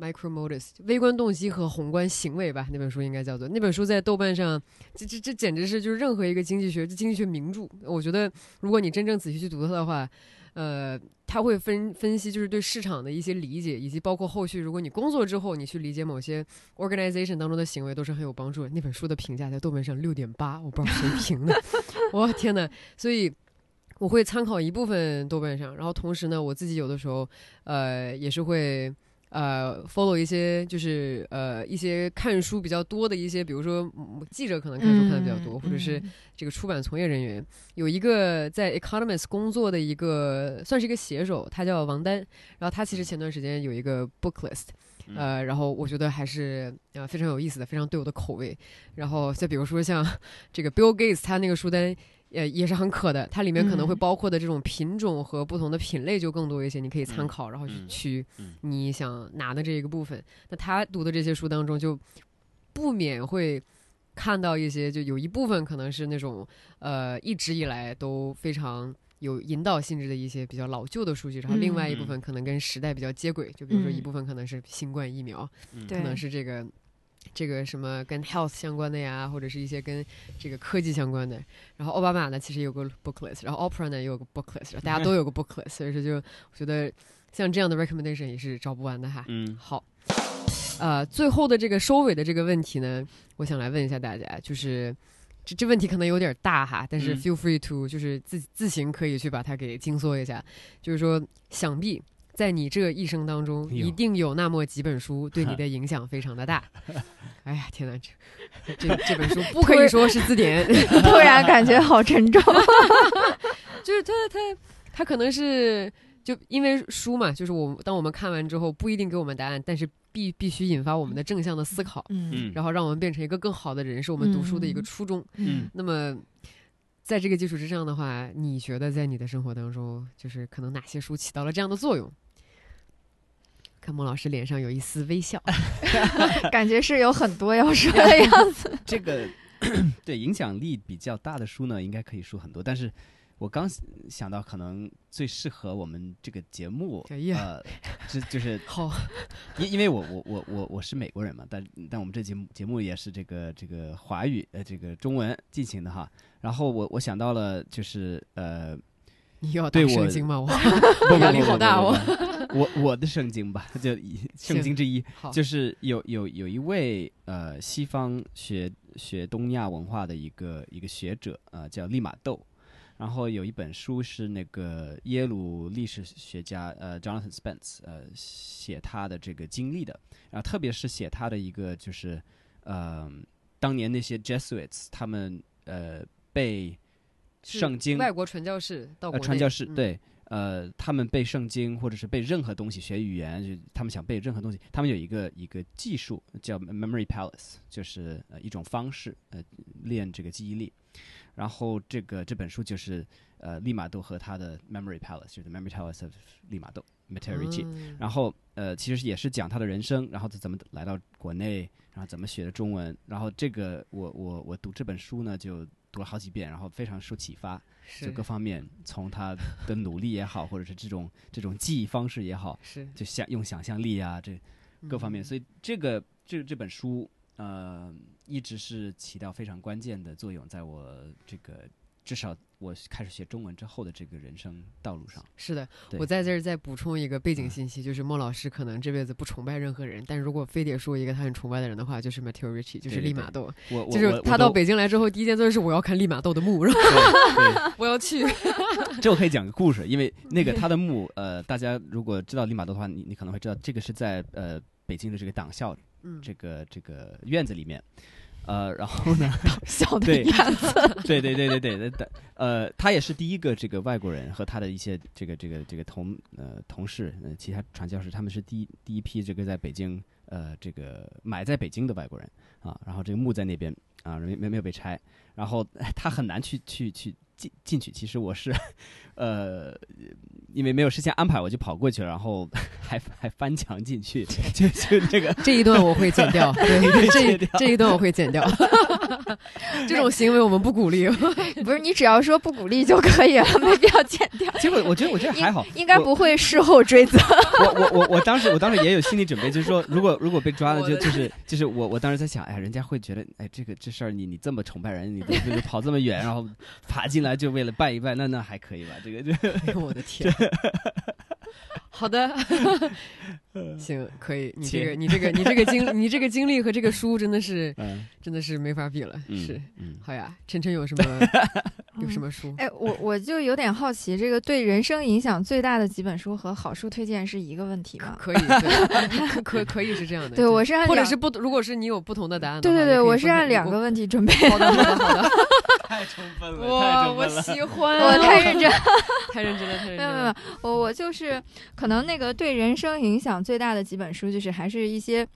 micro motives，微观动机和宏观行为吧，那本书应该叫做。那本书在豆瓣上，这这这简直是就是任何一个经济学，经济学名著。我觉得，如果你真正仔细去读它的话，呃，他会分分析就是对市场的一些理解，以及包括后续如果你工作之后，你去理解某些 organization 当中的行为，都是很有帮助的。那本书的评价在豆瓣上六点八，我不知道谁评的，我天呐，所以。我会参考一部分豆瓣上，然后同时呢，我自己有的时候，呃，也是会呃 follow 一些就是呃一些看书比较多的一些，比如说、嗯记者可能看书看的比较多，或者是嗯这个出版从业人员，有一个在 Economist 工作的一个算是一个写手，他叫王丹，然后他其实前段时间有一个 book list，嗯呃，然后我觉得还是呃非常有意思的，非常对我的口味。然后再比如说像这个 Bill Gates，他那个书单。呃，也是很可的，它里面可能会嗯。包括的这种品种和不同的品类就更多一些，你可以参嗯考，然后去嗯取嗯。你想拿的这一个部分。那他读的这些书当中，就不免会看到一些，就有一部分可能是那种呃一直以来都非常有引导性质的一些比较老旧的数据，然后另外一部嗯。分可能跟时代比较接轨，就比如说一嗯。部分可能是新冠疫苗，嗯。可能是这个。这个什么跟 health 相关的呀，或者是一些跟这个科技相关的。然后奥巴马呢，其实有个 book list，然后 Oprah 呢也有个 book list，大家都有个 book list，所以说就我觉得像这样的 recommendation 也是找不完的哈。嗯好，呃，最后的这个收尾的这个问题呢，我想来问一下大家，就是这这问题可能有点大哈，但是嗯 feel free to 就是自自行可以去把它给精缩一下，就是说，想必在你这一生当中，一定有那么几本书对你的影响非常的大。哎呀，天哪，这这这本书不 可以说是字典，突然感觉好沉重。就是他他他可能是就因为书嘛，就是我们当我们看完之后不一定给我们答案，但是必必须引发我们的正向的思考，嗯嗯然后让我们变成一个更好的人，是我们读书的一个嗯初衷。嗯那么。在这个基础之上的话，你觉得在你的生活当中，就是可能哪些书起到了这样的作用？看孟老师脸上有一丝微笑，感觉是有很多要说的样子。这个对影响力比较大的书呢，应该可以说很多，但是我刚想到可能最适合我们这个节目，哎呃，这就是 好，因因为我我我我我是美国人嘛，但但我们这节目节目也是这个这个华语呃这个中文进行的哈，然后我我想到了就是呃你又要对我圣经吗？我不压力好大哦。我我的圣经吧，就以圣经之一，就是有有有一位呃西方学学东亚文化的一个一个学者呃叫利玛窦，然后有一本书是那个耶鲁历史学家呃 Jonathan Spence 呃写他的这个经历的，然后特别是写他的一个就是呃当年那些 Jesuits 他们呃被是圣经外国传教士到国呃，传教士、嗯对，呃，他们背圣经或者是背任何东西学语言，就他们想背任何东西，他们有一个一个技术叫 memory palace，就是呃一种方式，呃，练这个记忆力。然后这个这本书就是呃利玛窦和他的 memory palace，就是 memory palace of 利玛窦 Matteo Ricci。嗯然后呃，其实也是讲他的人生，然后他怎么来到国内，然后怎么学的中文。然后这个我我我读这本书呢，就读了好几遍，然后非常受启发。是。就各方面，从他的努力也好，或者是这种这种记忆方式也好，是。就想用想象力啊，这各方面，嗯。所以这个这这本书，呃，一直是起到非常关键的作用，在我这个至少我开始学中文之后的这个人生道路上。是的，我在这儿再补充一个背景嗯。信息，就是孟老师可能这辈子不崇拜任何人，但如果非得说一个他很崇拜的人的话，就是 Matteo Ricci，就是利玛窦。我我就是他到北京来之后，第一件做的是我要看利玛窦的墓，然后对对。我要去。这我可以讲个故事，因为那个他的墓，呃，大家如果知道利玛窦的话，你你可能会知道，这个是在呃北京的这个党校嗯，这个这个院子里面，呃，然后呢，小的子，对对对对对对对，呃，他也是第一个这个外国人和他的一些这个这个这个同呃同事呃其他传教士，他们是第一第一批这个在北京呃这个埋在北京的外国人啊，然后这个墓在那边啊没没没有被拆，然后他很难去去去进进去，其实我是呃因为没有事先安排，我就跑过去了，然后 还还翻墙进去，就就那个这一段我会剪掉，对，这这一段我会剪掉。这种行为我们不鼓励。不是你只要说不鼓励就可以了，没必要剪掉，结果我觉得我觉得还好，应该不会事后追责。我我我我当时我当时也有心理准备，就是说，如果如果被抓了，就就是就是我我当时在想，哎呀，人家会觉得，哎，这个这事儿你你这么崇拜人，你跑这么远，然后爬进来就为了拜一拜，那那还可以吧？这个这个哎呦我的天！好的，行，可以。你这个，你这个，你这个经，你这个经历和这个书真的是，嗯真的是没法比了。嗯是，嗯，好呀。晨晨有什么 有什么书？哎，我我就有点好奇，这个对人生影响最大的几本书和好书推荐是一个问题吗？可以，可可可以是这样的。对，我是按两或者是不，如果是你有不同的答案，对对对，我是按两个问题准备，好的，好的，好的。太充分了哇，我喜欢，我太认真，太认真了，太认真没有没有了。，我我就是可能那个对人生影响最大的几本书，就是还是一些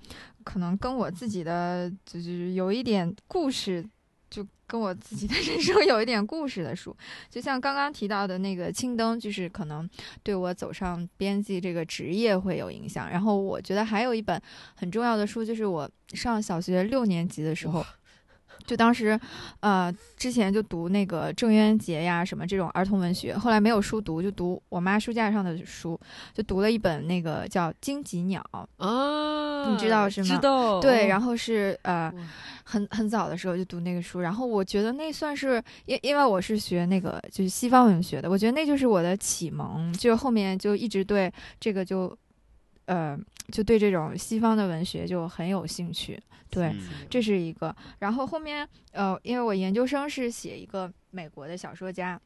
可能跟我自己的就是有一点故事，就跟我自己的 人生有一点故事的书。就像刚刚提到的那个《青灯》，就是可能对我走上编辑这个职业会有影响。然后我觉得还有一本很重要的书，就是我上小学六年级的时候。就当时，呃，之前就读那个郑渊洁呀，什么这种儿童文学，后来没有书读，就读我妈书架上的书，就读了一本那个叫《荆棘鸟》，啊，你知道是吗知道，对，然后后是呃很很早的时候就读那个书，然后我觉得那算是因因为我是学那个就是西方文学的，我觉得那就是我的启蒙，就后面就一直对这个就呃就对这种西方的文学就很有兴趣，对。嗯这是一个，然后后面呃，因为我研究生是写一个美国的小说家，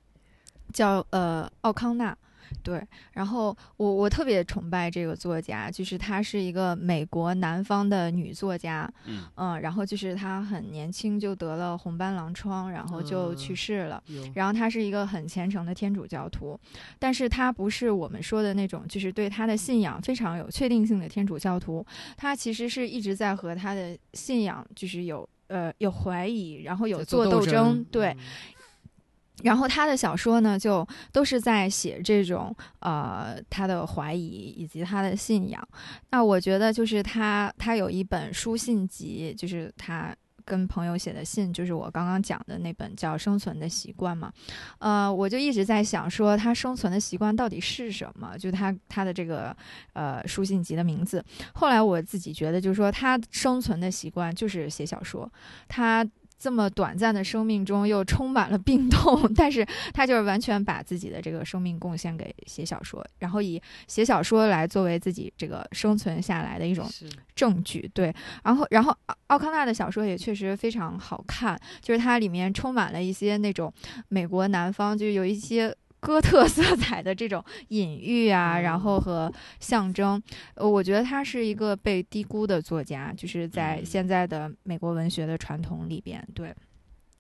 叫呃奥康纳，对，然后我我特别崇拜这个作家，就是她是一个美国南方的女作家，嗯嗯，然后就是她很年轻就得了红斑狼疮，然后就去嗯世了。有然后她是一个很虔诚的天主教徒，但是她不是我们说的那种，就是对她的信仰非常有确定性的天主教徒。她其实是一直在和她的信仰就是有呃有怀疑，然后有在做斗争，对。嗯然后他的小说呢，就都是在写这种呃他的怀疑以及他的信仰。那我觉得就是他他有一本书信集，就是他。跟朋友写的信，就是我刚刚讲的那本叫《生存的习惯》嘛。呃，我就一直在想说，他生存的习惯到底是什么？就他他的这个呃书信集的名字。后来我自己觉得，就是说他生存的习惯就是写小说，他。这么短暂的生命中又充满了病痛，但是他就是完全把自己的这个生命贡献给写小说，然后以写小说来作为自己这个生存下来的一种证据。对，然后然后奥奥康纳的小说也确实非常好看，就是它里面充满了一些那种美国南方，就有一些。哥特色彩的这种隐喻啊，然后和象征，呃，我觉得他是一个被低估的作家，就是在现在的美国文学的传统里边，对。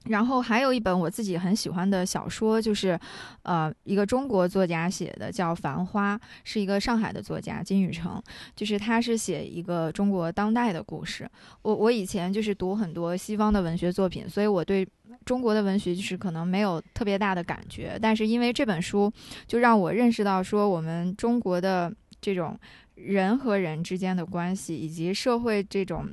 然后还有一本我自己很喜欢的小说，就是，呃，一个中国作家写的，叫《繁花》，是一个上海的作家金宇澄，就是他是写一个中国当代的故事。我我以前就是读很多西方的文学作品，所以我对。中国的文学就是可能没有特别大的感觉，但是因为这本书，就让我认识到说我们中国的这种人和人之间的关系，以及社会这种。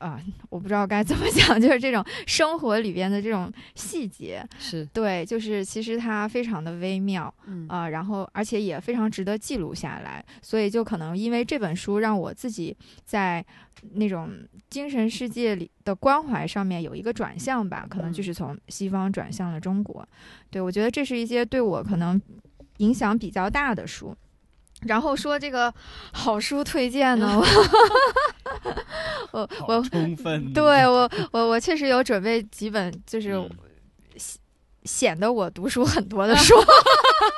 啊，我不知道该怎么讲，就是这种生活里边的这种细节，是。对，就是其实它非常的微妙，嗯。啊，然后而且也非常值得记录下来，所以就可能因为这本书让我自己在那种精神世界里的关怀上面有一个转向吧，可能就是从西方转向了中国，对我觉得这是一些对我可能影响比较大的书。然后说这个好书推荐呢，我 我充分，对我我我确实有准备几本，就是显显得我读书很多的 书，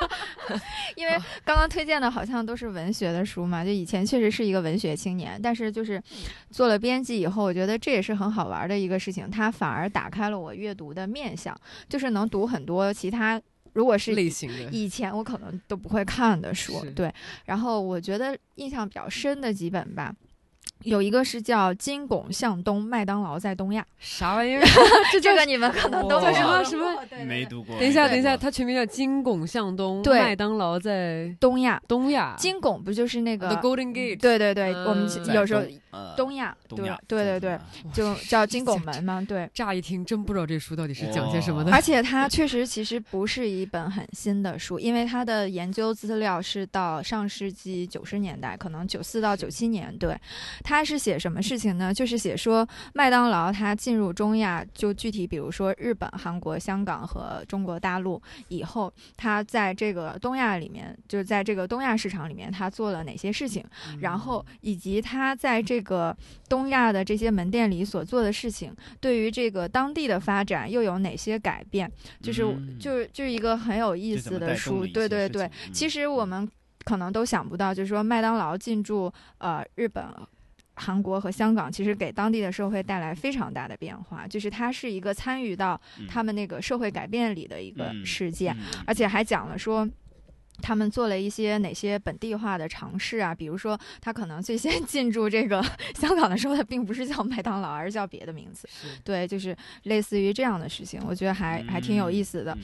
因为刚刚推荐的好像都是文学的书嘛，就以前确实是一个文学青年，但是就是做了编辑以后，我觉得这也是很好玩的一个事情，它反而打开了我阅读的面相，就是能读很多其他。如果是类型的，以前我可能都不会看的书，对。然后我觉得印象比较深的几本吧。有一个是叫《金拱向东》，麦当劳在东亚，啥玩意儿？这个你们可能都什么什么没读过。等一下，等一下，它全名叫《金拱向东》，麦当劳在东亚，东亚。金拱不就是那个 The Golden Gate？对对对，我们有时候东亚，东亚，对对对，就 叫金拱门嘛。对，乍一听真不知道这书到底是讲些什么的。而且它确实其实不是一本很新的书，因为它的研究资料是到上世纪九十年代，可能九四到九七年。对，它是写什么事情呢？就是写说麦当劳它进入中亚，就具体比如说日本、韩国、香港和中国大陆以后，它在这个东亚里面，就是在这个东亚市场里面，它做了哪些事情，然后以及它在这个东亚的这些门店里所做的事情，对于这个当地的发展又有哪些改变？就是就是就是一个很有意思的书。对对对，其实我们可能都想不到，就是说麦当劳进驻呃日本。韩国和香港其实给当地的社会带来非常大的变化，就是它是一个参与到他们那个社会改变里的一个事件，而且还讲了说他们做了一些哪些本地化的尝试啊，比如说他可能最先进驻这个香港的时候，他并不是叫麦当劳，而是叫别的名字，对，就是类似于这样的事情，我觉得还还挺有意思的，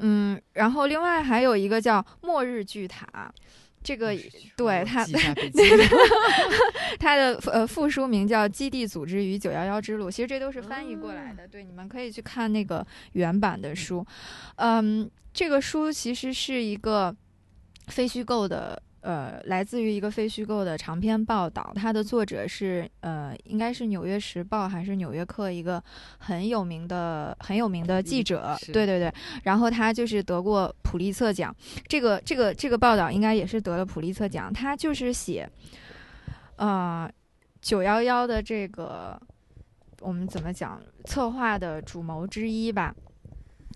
嗯，然后另外还有一个叫《末日巨塔》。这个对 他，他的呃副书名叫《基地组织与九幺幺之路》，其实这都是翻译过来的。对，你们可以去看那个原版的书。嗯，这个书其实是一个非虚构的。呃，来自于一个非虚构的长篇报道，它的作者是呃，应该是《纽约时报》还是《纽约客》一个很有名的、很有名的记者。对对对，然后他就是得过普利策奖，这个这个这个报道应该也是得了普利策奖。他就是写，呃，九幺幺的这个我们怎么讲策划的主谋之一吧，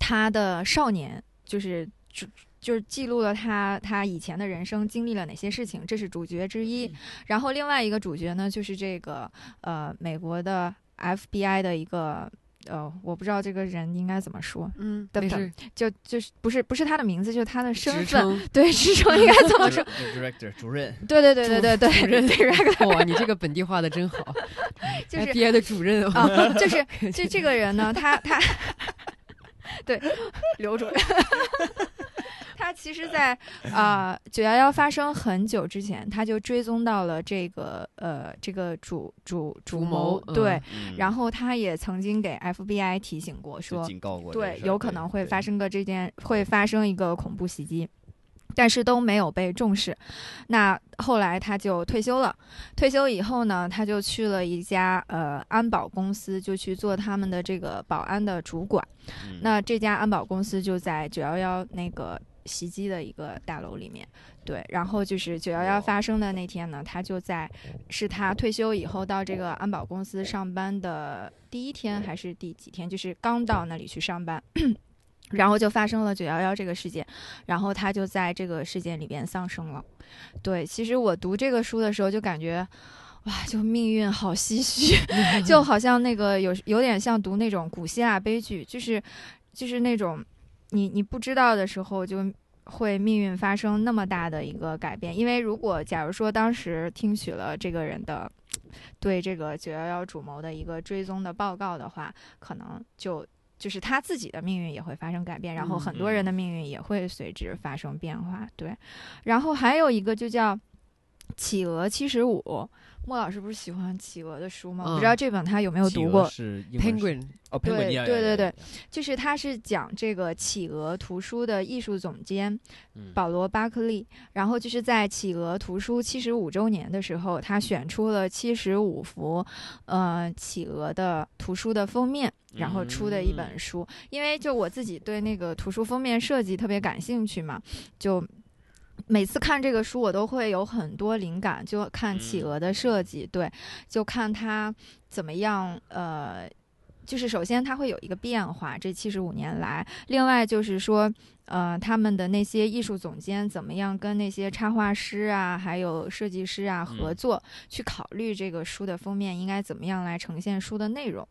他的少年就是主。就是记录了他他以前的人生经历了哪些事情，这是主角之一。然后另外一个主角呢，就是这个呃美国的 FBI 的一个呃，我不知道这个人应该怎么说，嗯，没事，就就是不是不是他的名字，就是他的身份，对，职称应该怎么说？Director 主任。对对对对对对，主任 Director。哇，你这个本地化的真好。就是 FBI 的主任啊，就是这这个人呢，他他 对刘主任。他他其实在，啊九幺幺发生很久之前，他就追踪到了这个呃这个主主主谋，嗯对，嗯然后他也曾经给 FBI 提醒过说，警告过对有可能会发生。生个这件会发生一个恐怖袭击。但是都没有被重视，那后来他就退休了。退休以后呢，他就去了一家呃安保公司，就去做他们的这个保安的主管。嗯那这家安保公司就在九幺幺那个袭击的一个大楼里面，对，然后就是九幺幺发生的那天呢，他就在是他退休以后到这个安保公司上班的第一天还是第几天，就是刚到那里去上班。然后就发生了九幺幺这个事件，然后他就在这个事件里边丧生了。对，其实我读这个书的时候就感觉，哇，就命运好唏嘘，就好像那个有有点像读那种古希腊悲剧，就是就是那种你你不知道的时候就。会命运发生那么大的一个改变，因为如果假如说当时听取了这个人的对这个九幺幺主谋的一个追踪的报告的话，可能就就是他自己的命运也会发生改变，然后嗯很多人的命运也会随之发生变化。对，然后还有一个就叫《企鹅七十五》，莫老师不是喜欢企鹅的书吗？我不知道嗯这本他有没有读过。是 Penguin 哦对，Penguin，对对对就是他是讲这个企鹅图书的艺术总监嗯保罗·巴克利，然后就是在企鹅图书七十五周年的时候，他选出了七十五幅呃企鹅的图书的封面，然后出的一本书。因为就我自己对那个图书封面设计特别感兴趣嘛，就。每次看这个书，我都会有很多灵感，就看企鹅的设计，对，就看它怎么样，呃，就是首先它会有一个变化，这七十五年来，另外就是说，呃，他们的那些艺术总监怎么样跟那些插画师啊，还有设计师啊合嗯作，去考虑这个书的封面应该怎么样来呈现书的内容。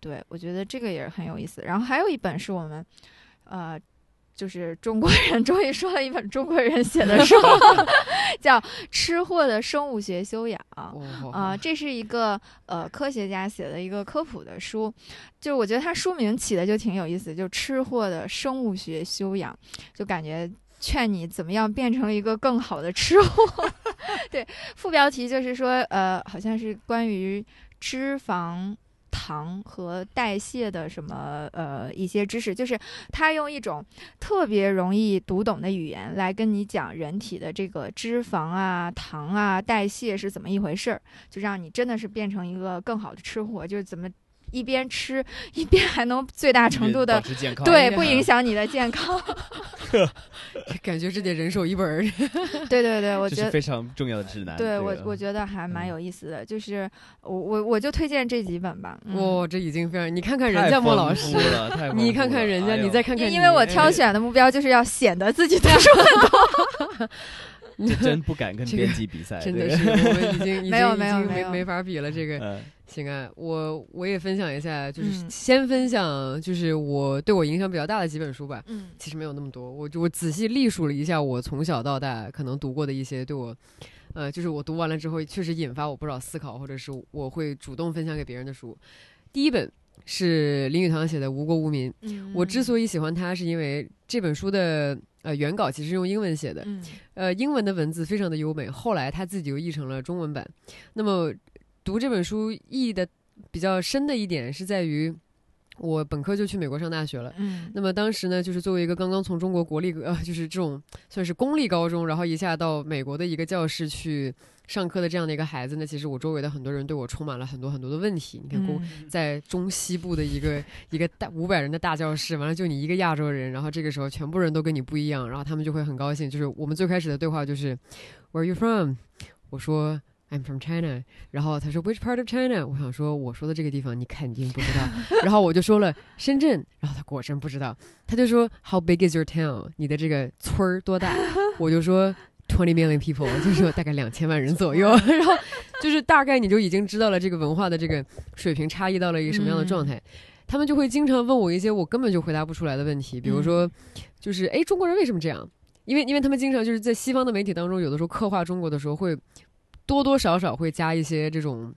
对我觉得这个也是很有意思。然后还有一本是我们，呃。就是中国人 终于说了一本中国人写的书，叫《吃货的生物学修养》。哦啊、这是一个呃科学家写的一个科普的书，就我觉得他书名起的就挺有意思，就吃货的生物学修养，就感觉劝你怎么样变成一个更好的吃货。对，副标题就是说，呃，好像是关于脂肪。糖和代谢的什么呃一些知识，就是他用一种特别容易读懂的语言来跟你讲人体的这个脂肪啊、糖啊、代谢是怎么一回事儿，就让你真的是变成一个更好的吃货，就是怎么一边吃一边还能最大程度保的持健康，对不影响你的健康。感觉这得人手一本儿。对对对，我觉得。非常重要的指南。对这个我我觉得还蛮嗯有意思的，就是我我我就推荐这几本吧。嗯哇，这已经非常，你看看人家莫老师，你看看人家，哎你再看看你，因因为我挑哎选的目标就是要显得自己读书很多。这真不敢跟这个编辑比赛，真的是，我们已经已经没有已经没没有没有没法比了。这个嗯行啊，我我也分享一下，就是嗯先分享就是我对我影响比较大的几本书吧。嗯其实没有那么多，我就我仔细历数了一下，我从小到大可能读过的一些对我，呃，就是我读完了之后确实引发我不少思考，或者是我会主动分享给别人的书。第一本是林语堂写的《无国无民》，嗯，我之所以喜欢它，是因为这本书的呃原稿其实用英文写的，嗯呃，英文的文字非常的优美，后来他自己又译成了中文版。那么读这本书意义的比较深的一点是在于，我本科就去美国上大学了。嗯那么当时呢，就是作为一个刚刚从中国国立呃，就是这种算是公立高中，然后一下到美国的一个教室去上课的这样的一个孩子呢，其实我周围的很多人对我充满了很多很多的问题。你看，公嗯在中西部的一个一个大五百人的大教室，完了就你一个亚洲人，然后这个时候全部人都跟你不一样，然后他们就会很高兴。就是我们最开始的对话就是 Where are you from？我说 I'm from China，然后他说 Which part of China？我想说我说的这个地方你肯定不知道，然后我就说了深圳，然后他果真不知道，他就说 How big is your town？你的这个村儿多大？我就说。Twenty million people，就是说大概两千万人左右，然后就是大概你就已经知道了这个文化的这个水平差异到了一个什么样的状态。他们就会经常问我一些我根本就回答不出来的问题，比如说，就是哎，中国人为什么这样？因为因为他们经常就是在西方的媒体当中，有的时候刻画中国的时候，会多多少少会加一些这种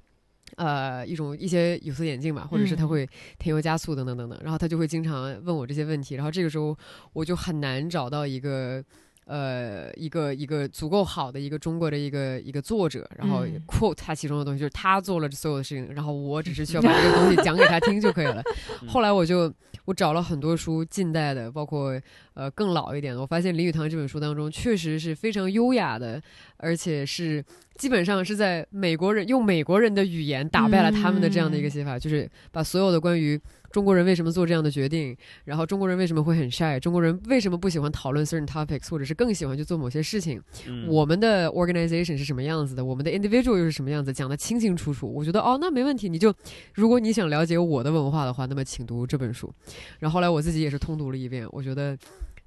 呃，一种一些有色眼镜吧，或者是他嗯会添油加醋等等等等，然后他就会经常问我这些问题，然后这个时候我就很难找到一个。呃，一个一个足够好的一个中国的一个一个作者，然后嗯 quote 他其中的东西，就是他做了所有的事情，然后我只是需要把这个东西 讲给他听就可以了。后来我就我找了很多书，近代的，包括呃更老一点的，我发现林语堂这本书当中确实是非常优雅的，而且是基本上是在美国人用美国人的语言打败了他们的这样的一个写法，就是把所有的关于中国人为什么做这样的决定，然后中国人为什么会很 shy，中国人为什么不喜欢讨论 certain topics，或者是更喜欢去做某些事情，嗯我们的 organization 是什么样子的，我们的 individual 又是什么样子，讲得清清楚楚。我觉得哦，那没问题，你就如果你想了解我的文化的话，那么请读这本书。然后后来我自己也是通读了一遍，我觉得，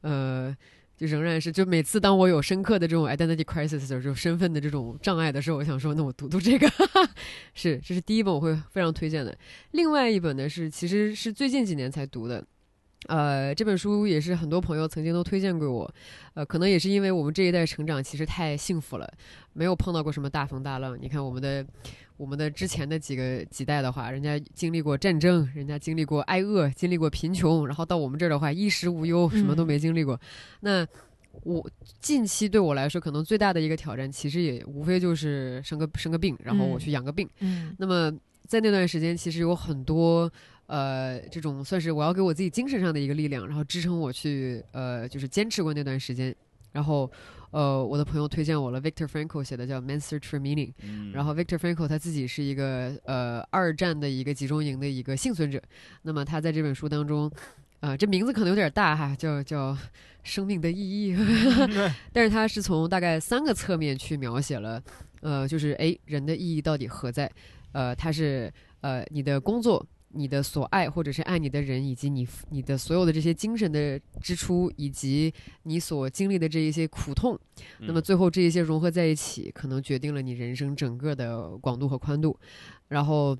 呃。就仍然是，就每次当我有深刻的这种 identity crisis 的时候，就身份的这种障碍的时候，我想说，那我读读这个，是，这是第一本我会非常推荐的。另外一本呢是，其实是最近几年才读的，呃，这本书也是很多朋友曾经都推荐给我，呃，可能也是因为我们这一代成长其实太幸福了，没有碰到过什么大风大浪。你看我们的我们的之前的几个几代的话，人家经历过战争，人家经历过挨饿，经历过贫穷，然后到我们这儿的话，衣食无忧，什么都没经历过。那我近期对我来说，可能最大的一个挑战，其实也无非就是生个生个病，然后我嗯去养个病。嗯那么在那段时间，其实有很多呃这种算是我要给我自己精神上的一个力量，然后支撑我去呃就是坚持过那段时间。然后呃我的朋友推荐我了 Victor Frankl 写的叫《Man's Search for Meaning》，嗯然后 Victor Frankl 他自己是一个呃二战的一个集中营的一个幸存者。那么他在这本书当中，呃，这名字可能有点大哈，叫叫生命的意义，但是他是从大概三个侧面去描写了，呃，就是哎人的意义到底何在？呃，他是呃你的工作。你的所爱，或者是爱你的人，以及你你的所有的这些精神的支出，以及你所经历的这一些苦痛，那么嗯最后这一些融合在一起，可能决定了你人生整个的广度和宽度。然后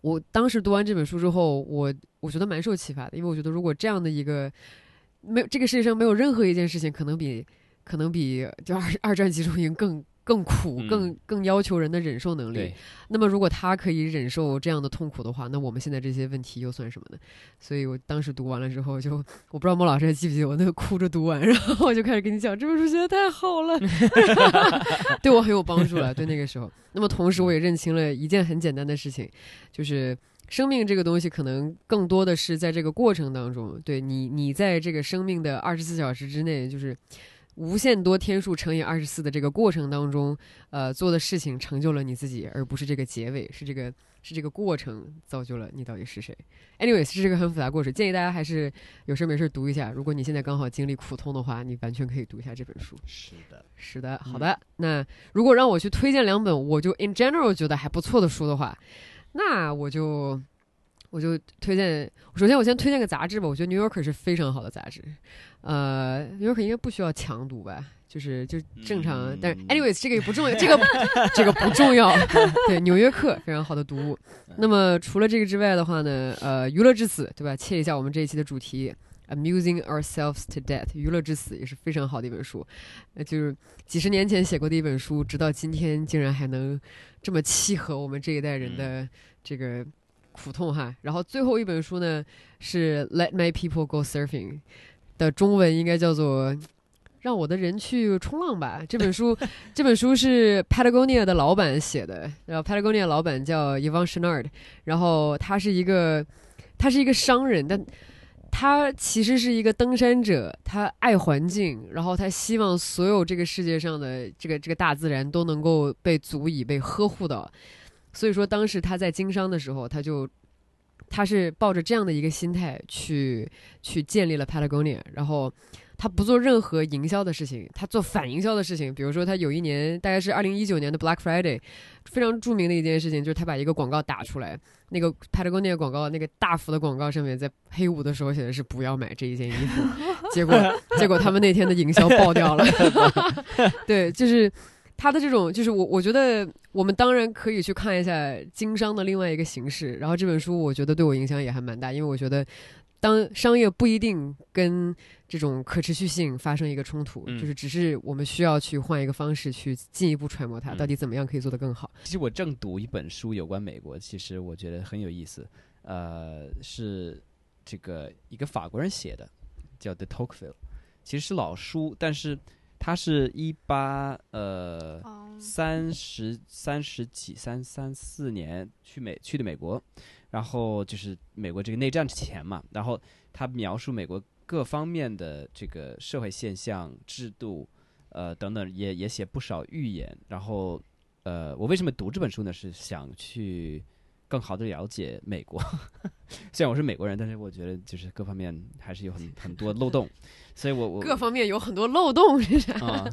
我当时读完这本书之后，我我觉得蛮受启发的，因为我觉得如果这样的一个没有这个世界上没有任何一件事情可能比可能比就二二战集中营更更苦、嗯更更要求人的忍受能力对。，那么如果他可以忍受这样的痛苦的话，那我们现在这些问题又算什么呢？所以我当时读完了之后就，我不知道莫老师还记不记得我那个哭着读完，然后我就开始跟你讲这本书写的太好了，对我很有帮助了。对那个时候，那么同时我也认清了一件很简单的事情，就是。生命这个东西，可能更多的是在这个过程当中，对你，你在这个生命的二十四小时之内，就是无限多天数乘以二十四的这个过程当中，呃，做的事情成就了你自己，而不是这个结尾，是这个是这个过程造就了你到底是谁。Anyways，是这个很复杂过程，建议大家还是有事没事读一下。如果你现在刚好经历苦痛的话，你完全可以读一下这本书。是的，是的，好嗯的。那如果让我去推荐两本我就 in general 觉得还不错的书的话，那我就我就推荐。首先，我先推荐个杂志吧。我觉得《New Yorker》是非常好的杂志。呃，《New Yorker》应该不需要强读吧？就是就正常，但是嗯 anyways 这个也不重要，这个 这个不重要。对，《纽约客》非常好的读物。那么除了这个之外的话呢，呃，娱乐至死，对吧？切一下我们这一期的主题。Amusing ourselves to death，娱乐至死也是非常好的一本书，呃，就是几十年前写过的一本书，直到今天竟然还能这么契合我们这一代人的这个苦痛哈。然后最后一本书呢是《Let My People Go Surfing》的中文应该叫做“让我的人去冲浪吧”。这本书 这本书是 Patagonia 的老板写的，然后 Patagonia 老板叫 Yvon Chouinard，然后他是一个他是一个商人，但他其实是一个登山者，他爱环境，然后他希望所有这个世界上的这个这个大自然都能够被足以被呵护到。所以说，当时他在经商的时候，他就他是抱着这样的一个心态去去建立了 Patagonia，然后他不做任何营销的事情，他做反营销的事情。比如说，他有一年大概是二零一九年的 Black Friday，非常著名的一件事情就是他把一个广告打出来，那个 Patagonia 广告那个大幅的广告上面在黑五的时候写的是不要买这一件衣服，结果结果他们那天的营销爆掉了。对，就是他的这种，就是我我觉得我们当然可以去看一下经商的另外一个形式。然后这本书我觉得对我影响也还蛮大，因为我觉得当商业不一定跟这种可持续性发生一个冲突，嗯就是只是我们需要去换一个方式去进一步揣摩它，嗯到底怎么样可以做得更好。其实我正读一本书有关美国，其实我觉得很有意思，呃，是这个一个法国人写的，叫《The Tocqueville》，其实是老书，但是它是一八呃嗯三十三十几三三四年去美去的美国，然后就是美国这个内战之前嘛，然后他描述美国各方面的这个社会现象、制度，呃等等，也也写不少预言。然后呃，我为什么读这本书呢？是想去更好的了解美国。虽然我是美国人，但是我觉得就是各方面还是有很 很多漏洞，所以我我各方面有很多漏洞，是啥？啊。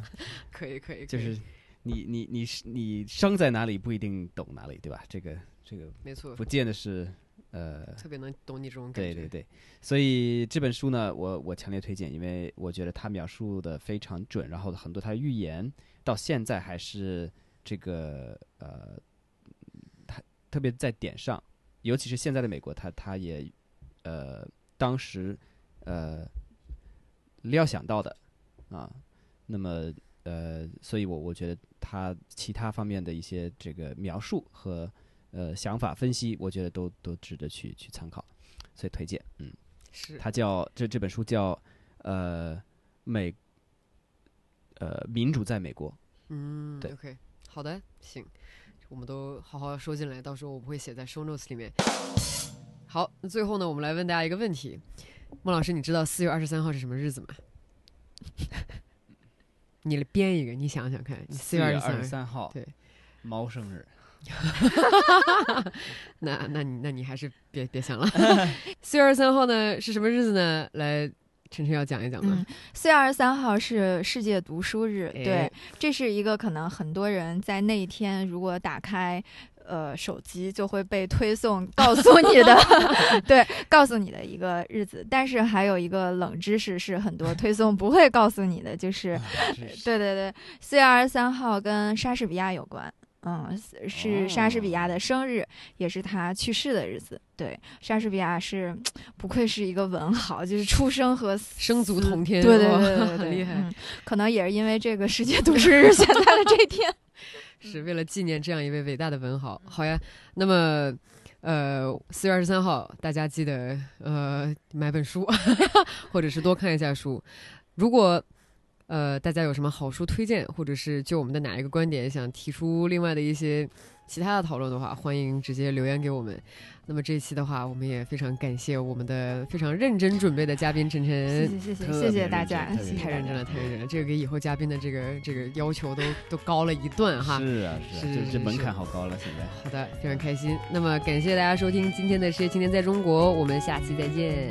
可 以可以，可以就是你你你是你生在哪里不一定懂哪里，对吧？这个这个没错，不见得是呃，特别能懂你这种感觉。对对对。所以这本书呢，我我强烈推荐，因为我觉得他描述的非常准，然后很多他的预言到现在还是这个呃，他特别在点上，尤其是现在的美国，他他也呃当时呃料想到的啊，那么呃，所以我我觉得他其他方面的一些这个描述和呃想法分析，我觉得都都值得去去参考，所以推荐。嗯，是他叫这这本书叫呃美呃民主在美国。嗯，对，OK，好的，行，我们都好好收进来，到时候我不会写在 show notes 里面。好，那最后呢，我们来问大家一个问题：孟老师，你知道四月二十三号是什么日子吗？你来编一个，你想想看，你四月二十三，三号，对，猫生日。那那你那你还是别别想了。四月二十三号呢是什么日子呢？来，晨晨要讲一讲吗嗯？，四月二十三号是世界读书日，哎对，这是一个可能很多人在那一天如果打开。呃，手机就会被推送告诉你的，对，告诉你的一个日子。但是还有一个冷知识是很多推送不会告诉你的，就 是对对对，四月二十三号跟莎士比亚有关。嗯，是是莎士比亚的生日，也是他去世的日子。对，莎士比亚是不愧是一个文豪，就是出生和生卒同天，对对哇对对对，很厉害。嗯，可能也是因为这个世界读书日 选在了这一天。是为了纪念这样一位伟大的文豪。好呀，那么。呃，四月二十三号，大家记得呃买本书，或者是多看一下书。如果呃大家有什么好书推荐，或者是就我们的哪一个观点想提出另外的一些其他的讨论的话，欢迎直接留言给我们。那么这一期的话，我们也非常感谢我们的非常认真准备的嘉宾晨晨，谢谢谢谢谢大家太认真了，太认真了，这个给以后嘉宾的这个这个要求都都高了一段哈。是啊是啊，这这门槛好高了，现在。好的，非常开心。那么感谢大家收听今天的《世界青年在中国》，我们下期再见。